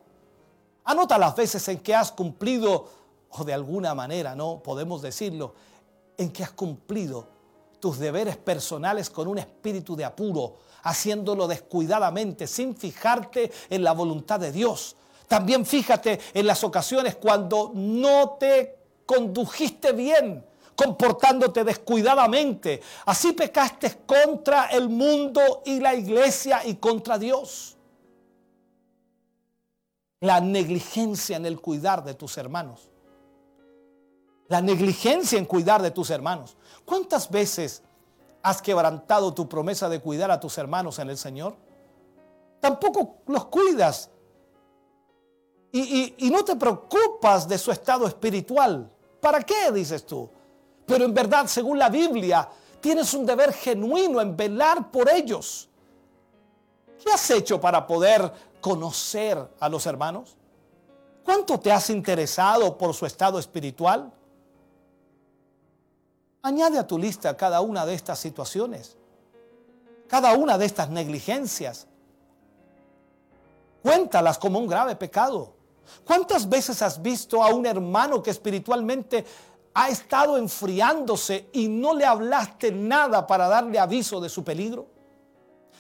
Anota las veces en que has cumplido, o de alguna manera, no podemos decirlo, en que has cumplido tus deberes personales con un espíritu de apuro, haciéndolo descuidadamente, sin fijarte en la voluntad de Dios. También fíjate en las ocasiones cuando no te condujiste bien, comportándote descuidadamente. Así pecaste contra el mundo y la iglesia y contra Dios. La negligencia en el cuidar de tus hermanos. La negligencia en cuidar de tus hermanos. ¿Cuántas veces has quebrantado tu promesa de cuidar a tus hermanos en el Señor? Tampoco los cuidas. Y, no te preocupas de su estado espiritual. ¿Para qué, dices tú? Pero en verdad, según la Biblia, tienes un deber genuino en velar por ellos. ¿Qué has hecho para poder conocer a los hermanos? ¿Cuánto te has interesado por su estado espiritual? Añade a tu lista cada una de estas situaciones, cada una de estas negligencias. Cuéntalas como un grave pecado. ¿Cuántas veces has visto a un hermano que espiritualmente ha estado enfriándose y no le hablaste nada para darle aviso de su peligro?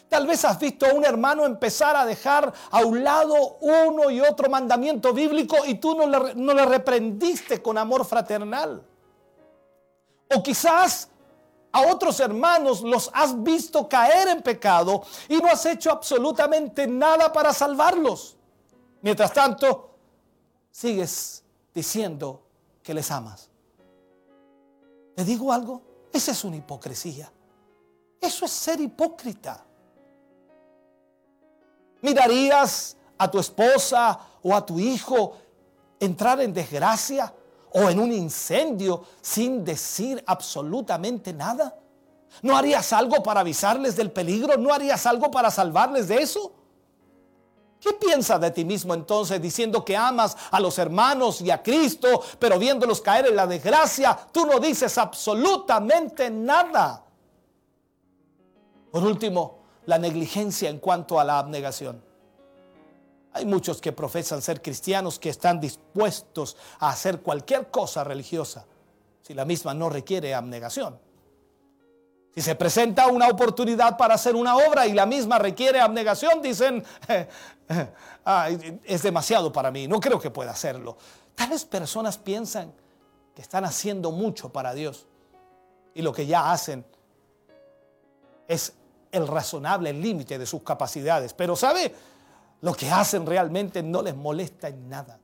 Tal vez has visto a un hermano empezar a dejar a un lado uno y otro mandamiento bíblico y tú no le, no le reprendiste con amor fraternal. O quizás a otros hermanos los has visto caer en pecado y no has hecho absolutamente nada para salvarlos. Mientras tanto, sigues diciendo que les amas. ¿Te digo algo? Esa es una hipocresía. Eso es ser hipócrita. ¿Mirarías a tu esposa o a tu hijo entrar en desgracia o en un incendio sin decir absolutamente nada? ¿No harías algo para avisarles del peligro? ¿No harías algo para salvarles de eso? ¿Qué piensas de ti mismo entonces diciendo que amas a los hermanos y a Cristo, pero viéndolos caer en la desgracia, tú no dices absolutamente nada? Por último, la negligencia en cuanto a la abnegación. Hay muchos que profesan ser cristianos que están dispuestos a hacer cualquier cosa religiosa si la misma no requiere abnegación. Si se presenta una oportunidad para hacer una obra y la misma requiere abnegación, dicen, "Ah, es demasiado para mí, no creo que pueda hacerlo. Tales personas piensan que están haciendo mucho para Dios y lo que ya hacen es el razonable límite de sus capacidades. Pero ¿sabe? Lo que hacen realmente no les molesta en nada.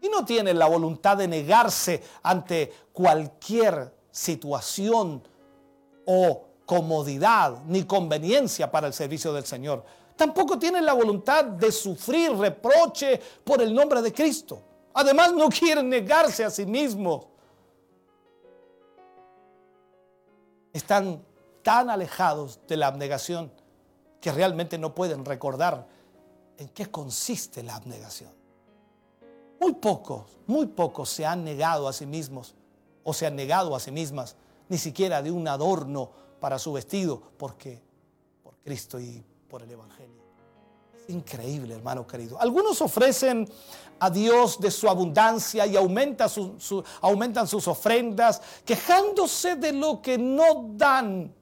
Y no tienen la voluntad de negarse ante cualquier situación o comodidad ni conveniencia para el servicio del Señor. Tampoco tienen la voluntad de sufrir reproche por el nombre de Cristo. Además no quieren negarse a sí mismos. Están tan alejados de la abnegación que realmente no pueden recordar en qué consiste la abnegación. Muy pocos, muy pocos se han negado a sí mismos o se han negado a sí mismas, ni siquiera de un adorno para su vestido, porque por Cristo y por el Evangelio. Es increíble, hermano querido. Algunos ofrecen a Dios de su abundancia y aumentan sus ofrendas, quejándose de lo que no dan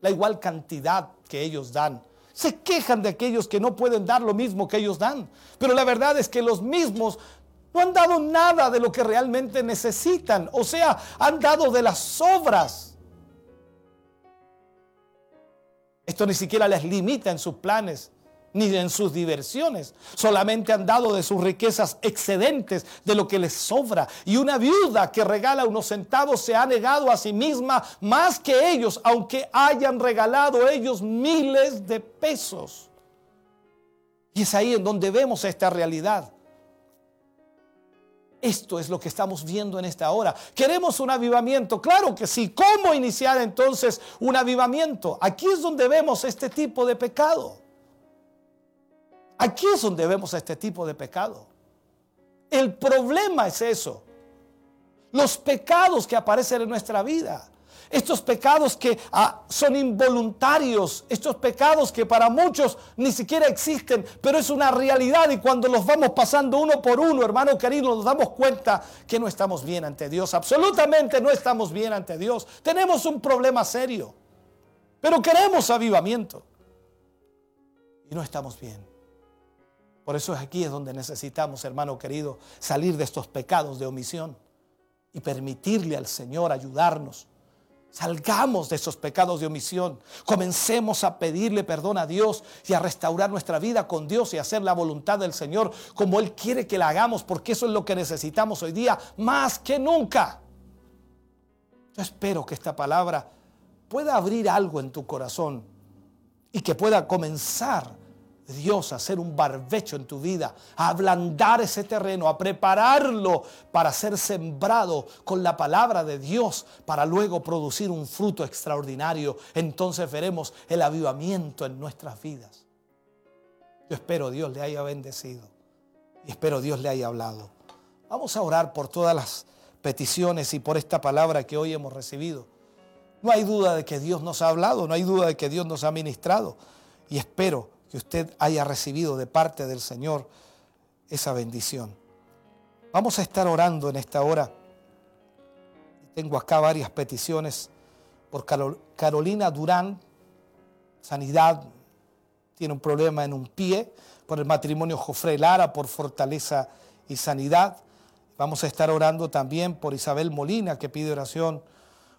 la igual cantidad que ellos dan. Se quejan de aquellos que no pueden dar lo mismo que ellos dan. Pero la verdad es que los mismos no han dado nada de lo que realmente necesitan. O sea, han dado de las sobras. Esto ni siquiera les limita en sus planes ni en sus diversiones. Solamente han dado de sus riquezas excedentes de lo que les sobra. Y una viuda que regala unos centavos se ha negado a sí misma más que ellos, aunque hayan regalado ellos miles de pesos. Y es ahí en donde vemos esta realidad. Esto es lo que estamos viendo en esta hora. ¿Queremos un avivamiento? Claro que sí. ¿Cómo iniciar entonces un avivamiento? Aquí es donde vemos este tipo de pecado. Aquí es donde vemos este tipo de pecado. El problema es eso. Los pecados que aparecen en nuestra vida. Estos pecados que ah, son involuntarios, estos pecados que para muchos ni siquiera existen, pero es una realidad y cuando los vamos pasando uno por uno, hermano querido, nos damos cuenta que no estamos bien ante Dios. Absolutamente no estamos bien ante Dios. Tenemos un problema serio, pero queremos avivamiento y no estamos bien. Por eso es aquí es donde necesitamos, hermano querido, salir de estos pecados de omisión y permitirle al Señor ayudarnos. Salgamos de esos pecados de omisión. Comencemos a pedirle perdón a Dios y a restaurar nuestra vida con Dios y hacer la voluntad del Señor como Él quiere que la hagamos, porque eso es lo que necesitamos hoy día más que nunca. Yo espero que esta palabra pueda abrir algo en tu corazón y que pueda comenzar Dios a hacer un barbecho en tu vida, a ablandar ese terreno, a prepararlo para ser sembrado con la palabra de Dios, para luego producir un fruto extraordinario. Entonces veremos el avivamiento en nuestras vidas. Yo espero Dios le haya bendecido y espero Dios le haya hablado. Vamos a orar por todas las peticiones y por esta palabra que hoy hemos recibido. No hay duda de que Dios nos ha hablado, no hay duda de que Dios nos ha ministrado y espero que usted haya recibido de parte del Señor esa bendición. Vamos a estar orando en esta hora. Tengo acá varias peticiones por Carolina Durán, sanidad, tiene un problema en un pie, por el matrimonio Jofre Lara, por fortaleza y sanidad. Vamos a estar orando también por Isabel Molina, que pide oración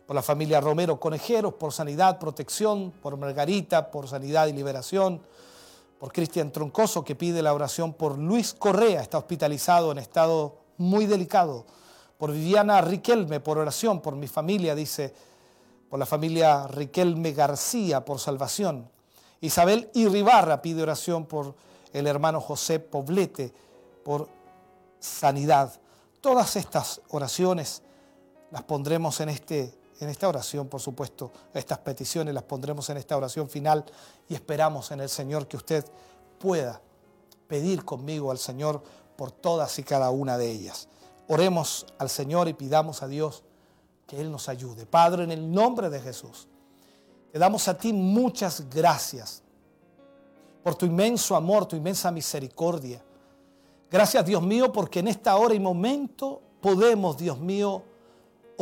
por la familia Romero Conejeros, por sanidad, protección, por Margarita, por sanidad y liberación por Cristian Troncoso, que pide la oración por Luis Correa, está hospitalizado en estado muy delicado, por Viviana Riquelme, por oración, por mi familia, dice, por la familia Riquelme García, por salvación. Isabel Irribarra pide oración por el hermano José Poblete, por sanidad. Todas estas oraciones las pondremos en este en esta oración, por supuesto, estas peticiones las pondremos en esta oración final y esperamos en el Señor que usted pueda pedir conmigo al Señor por todas y cada una de ellas. Oremos al Señor y pidamos a Dios que Él nos ayude. Padre, en el nombre de Jesús, te damos a ti muchas gracias por tu inmenso amor, tu inmensa misericordia. Gracias, Dios mío, porque en esta hora y momento podemos, Dios mío,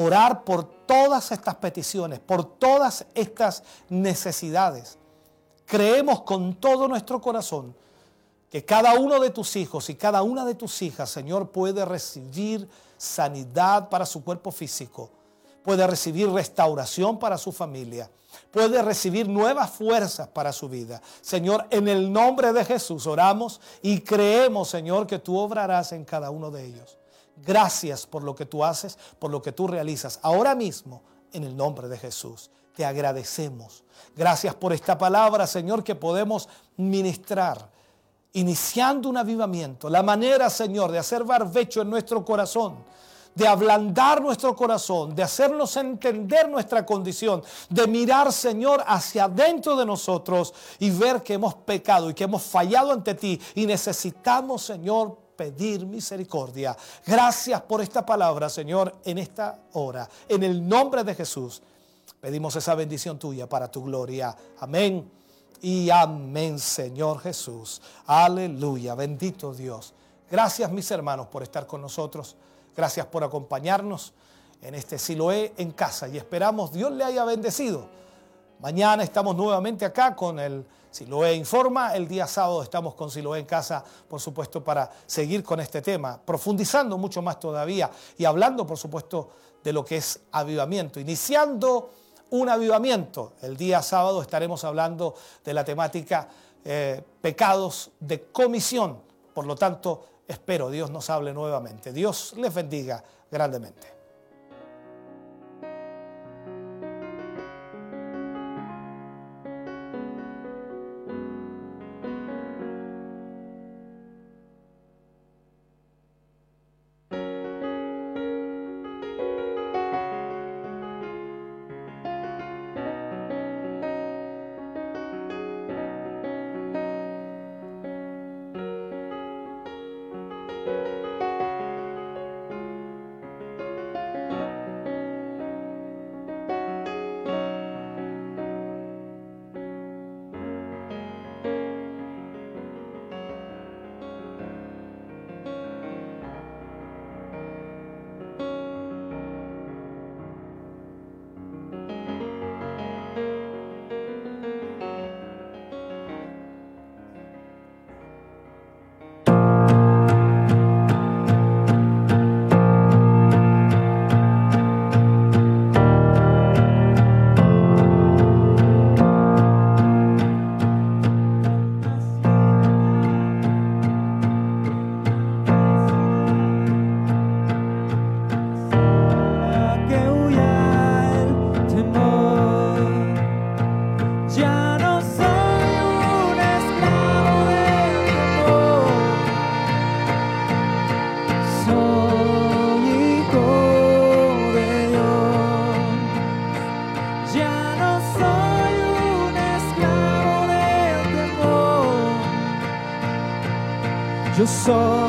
orar por todas estas peticiones, por todas estas necesidades. Creemos con todo nuestro corazón que cada uno de tus hijos y cada una de tus hijas, Señor, puede recibir sanidad para su cuerpo físico, puede recibir restauración para su familia, puede recibir nuevas fuerzas para su vida. Señor, en el nombre de Jesús oramos y creemos, Señor, que tú obrarás en cada uno de ellos. Gracias por lo que tú haces, por lo que tú realizas. Ahora mismo, en el nombre de Jesús, te agradecemos. Gracias por esta palabra, Señor, que podemos ministrar, iniciando un avivamiento. La manera, Señor, de hacer barbecho en nuestro corazón de ablandar nuestro corazón, de hacernos entender nuestra condición, de mirar, Señor, hacia adentro de nosotros y ver que hemos pecado y que hemos fallado ante ti y necesitamos, Señor, pedir misericordia. Gracias por esta palabra, Señor, en esta hora. En el nombre de Jesús, pedimos esa bendición tuya para tu gloria. Amén. Y amén, Señor Jesús. Aleluya. Bendito Dios. Gracias, mis hermanos, por estar con nosotros. Gracias por acompañarnos en este Siloé en casa. Y esperamos Dios le haya bendecido. Mañana estamos nuevamente acá con el Siloé Informa. El día sábado estamos con Siloé en casa, por supuesto, para seguir con este tema, profundizando mucho más todavía y hablando, por supuesto, de lo que es avivamiento, iniciando un avivamiento. El día sábado estaremos hablando de la temática eh, pecados de comisión. Por lo tanto, espero Dios nos hable nuevamente. Dios les bendiga grandemente. sol.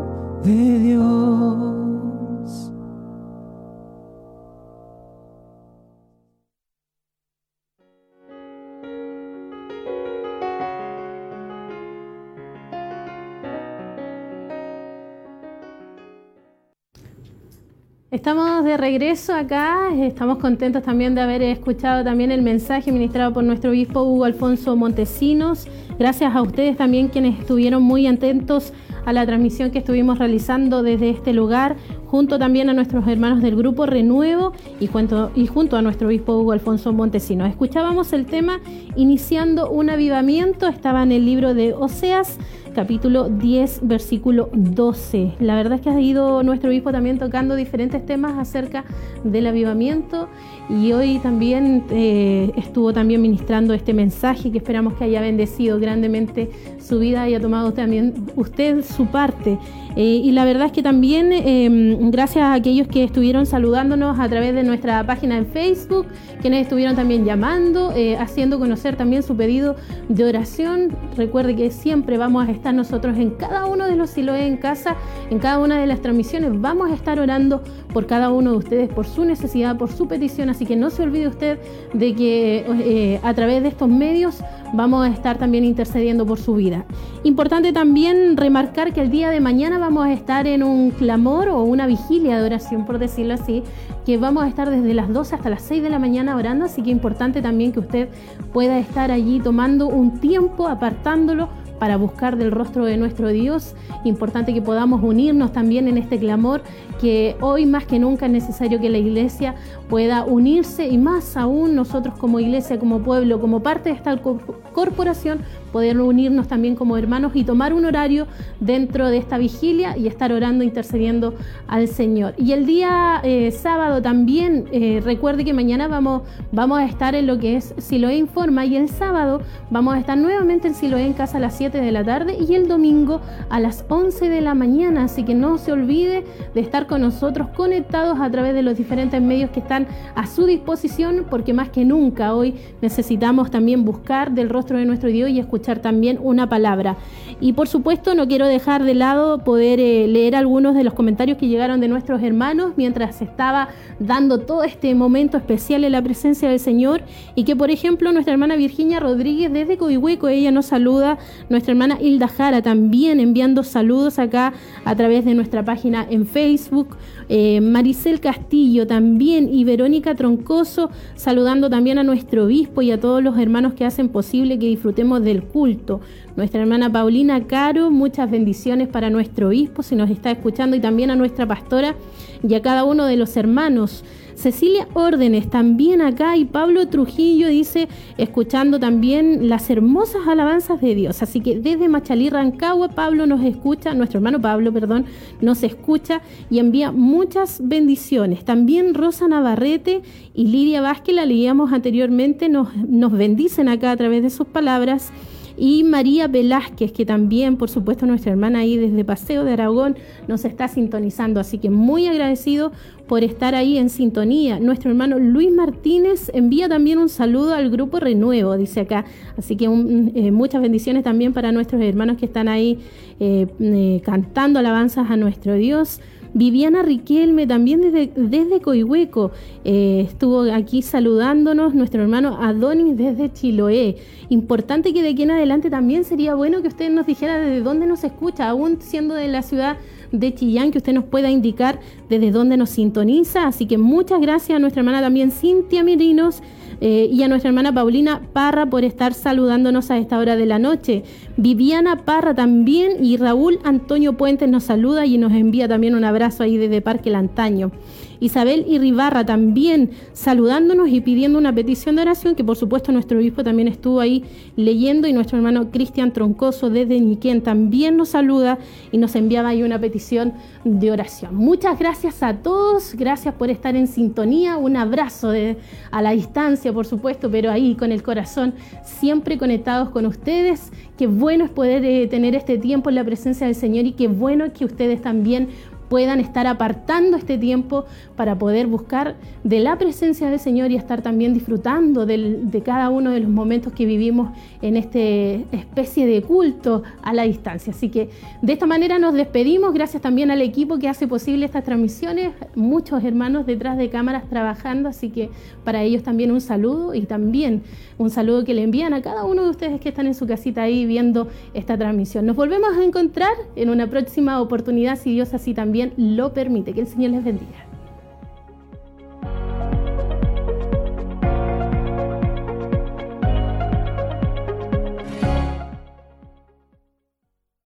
regreso acá, estamos contentos también de haber escuchado también el mensaje ministrado por nuestro obispo Hugo Alfonso Montesinos. Gracias a ustedes también quienes estuvieron muy atentos a la transmisión que estuvimos realizando desde este lugar, junto también a nuestros hermanos del grupo Renuevo y junto, y junto a nuestro obispo Hugo Alfonso Montesinos. Escuchábamos el tema Iniciando un avivamiento, estaba en el libro de Oseas capítulo 10, versículo 12. La verdad es que ha ido nuestro obispo también tocando diferentes temas acerca del avivamiento y hoy también eh, estuvo también ministrando este mensaje que esperamos que haya bendecido grandemente su vida y ha tomado también usted su parte. Eh, y la verdad es que también em, gracias a aquellos que estuvieron saludándonos a través de nuestra página en Facebook, quienes estuvieron también llamando, eh, haciendo conocer también su pedido de oración. Recuerde que siempre vamos a estar nosotros en cada uno de los siloes en casa, en cada una de las transmisiones, vamos a estar orando por cada uno de ustedes, por su necesidad, por su petición. Así que no se olvide usted de que eh, a través de estos medios vamos a estar también intercediendo por su vida. Importante también remarcar que el día de mañana vamos a estar en un clamor o una vigilia de oración, por decirlo así, que vamos a estar desde las 12 hasta las 6 de la mañana orando, así que importante también que usted pueda estar allí tomando un tiempo, apartándolo para buscar del rostro de nuestro Dios. Importante que podamos unirnos también en este clamor, que hoy más que nunca es necesario que la iglesia pueda unirse y más aún nosotros como iglesia, como pueblo, como parte de esta corporación, poder unirnos también como hermanos y tomar un horario dentro de esta vigilia y estar orando, intercediendo al Señor. Y el día eh, sábado también, eh, recuerde que mañana vamos, vamos a estar en lo que es Siloé Informa y el sábado vamos a estar nuevamente en Siloé en casa a las 7 de la tarde y el domingo a las 11 de la mañana. Así que no se olvide de estar con nosotros conectados a través de los diferentes medios que están a su disposición porque más que nunca hoy necesitamos también buscar del rostro de nuestro Dios y escuchar también una palabra. Y por supuesto no quiero dejar de lado poder eh, leer algunos de los comentarios que llegaron de nuestros hermanos mientras estaba dando todo este momento especial en la presencia del Señor. Y que por ejemplo nuestra hermana Virginia Rodríguez desde Coihueco, ella nos saluda, nuestra hermana Hilda Jara también enviando saludos acá a través de nuestra página en Facebook, eh, Maricel Castillo también y Verónica Troncoso saludando también a nuestro obispo y a todos los hermanos que hacen posible que disfrutemos del culto. Nuestra hermana Paulina Caro, muchas bendiciones para nuestro obispo, si nos está escuchando, y también a nuestra pastora y a cada uno de los hermanos. Cecilia Órdenes también acá y Pablo Trujillo dice, escuchando también las hermosas alabanzas de Dios. Así que desde Machalí, Rancagua, Pablo nos escucha, nuestro hermano Pablo, perdón, nos escucha y envía muchas bendiciones. También Rosa Navarrete y Lidia Vázquez, la leíamos anteriormente, nos, nos bendicen acá a través de sus palabras y María Velázquez, que también, por supuesto, nuestra hermana ahí desde Paseo de Aragón nos está sintonizando. Así que muy agradecido por estar ahí en sintonía. Nuestro hermano Luis Martínez envía también un saludo al grupo Renuevo, dice acá. Así que eh, muchas bendiciones también para nuestros hermanos que están ahí eh, eh, cantando alabanzas a nuestro Dios. Viviana Riquelme, también desde, desde Coihueco, eh, estuvo aquí saludándonos, nuestro hermano Adonis desde Chiloé. Importante que de aquí en adelante también sería bueno que usted nos dijera desde dónde nos escucha, aún siendo de la ciudad de Chillán, que usted nos pueda indicar desde dónde nos sintoniza. Así que muchas gracias a nuestra hermana también Cintia Mirinos eh, y a nuestra hermana Paulina Parra por estar saludándonos a esta hora de la noche. Viviana Parra también y Raúl Antonio Puentes nos saluda y nos envía también un abrazo ahí desde Parque Lantaño. Isabel Irribarra también saludándonos y pidiendo una petición de oración, que por supuesto nuestro obispo también estuvo ahí leyendo y nuestro hermano Cristian Troncoso desde Niquén también nos saluda y nos enviaba ahí una petición de oración. Muchas gracias a todos, gracias por estar en sintonía, un abrazo a la distancia por supuesto, pero ahí con el corazón siempre conectados con ustedes. Qué bueno es poder eh, tener este tiempo en la presencia del Señor y qué bueno que ustedes también puedan estar apartando este tiempo para poder buscar de la presencia del Señor y estar también disfrutando de cada uno de los momentos que vivimos en esta especie de culto a la distancia. Así que de esta manera nos despedimos, gracias también al equipo que hace posible estas transmisiones, muchos hermanos detrás de cámaras trabajando, así que para ellos también un saludo y también un saludo que le envían a cada uno de ustedes que están en su casita ahí viendo esta transmisión. Nos volvemos a encontrar en una próxima oportunidad, si Dios así lo permite. Que el Señor les bendiga.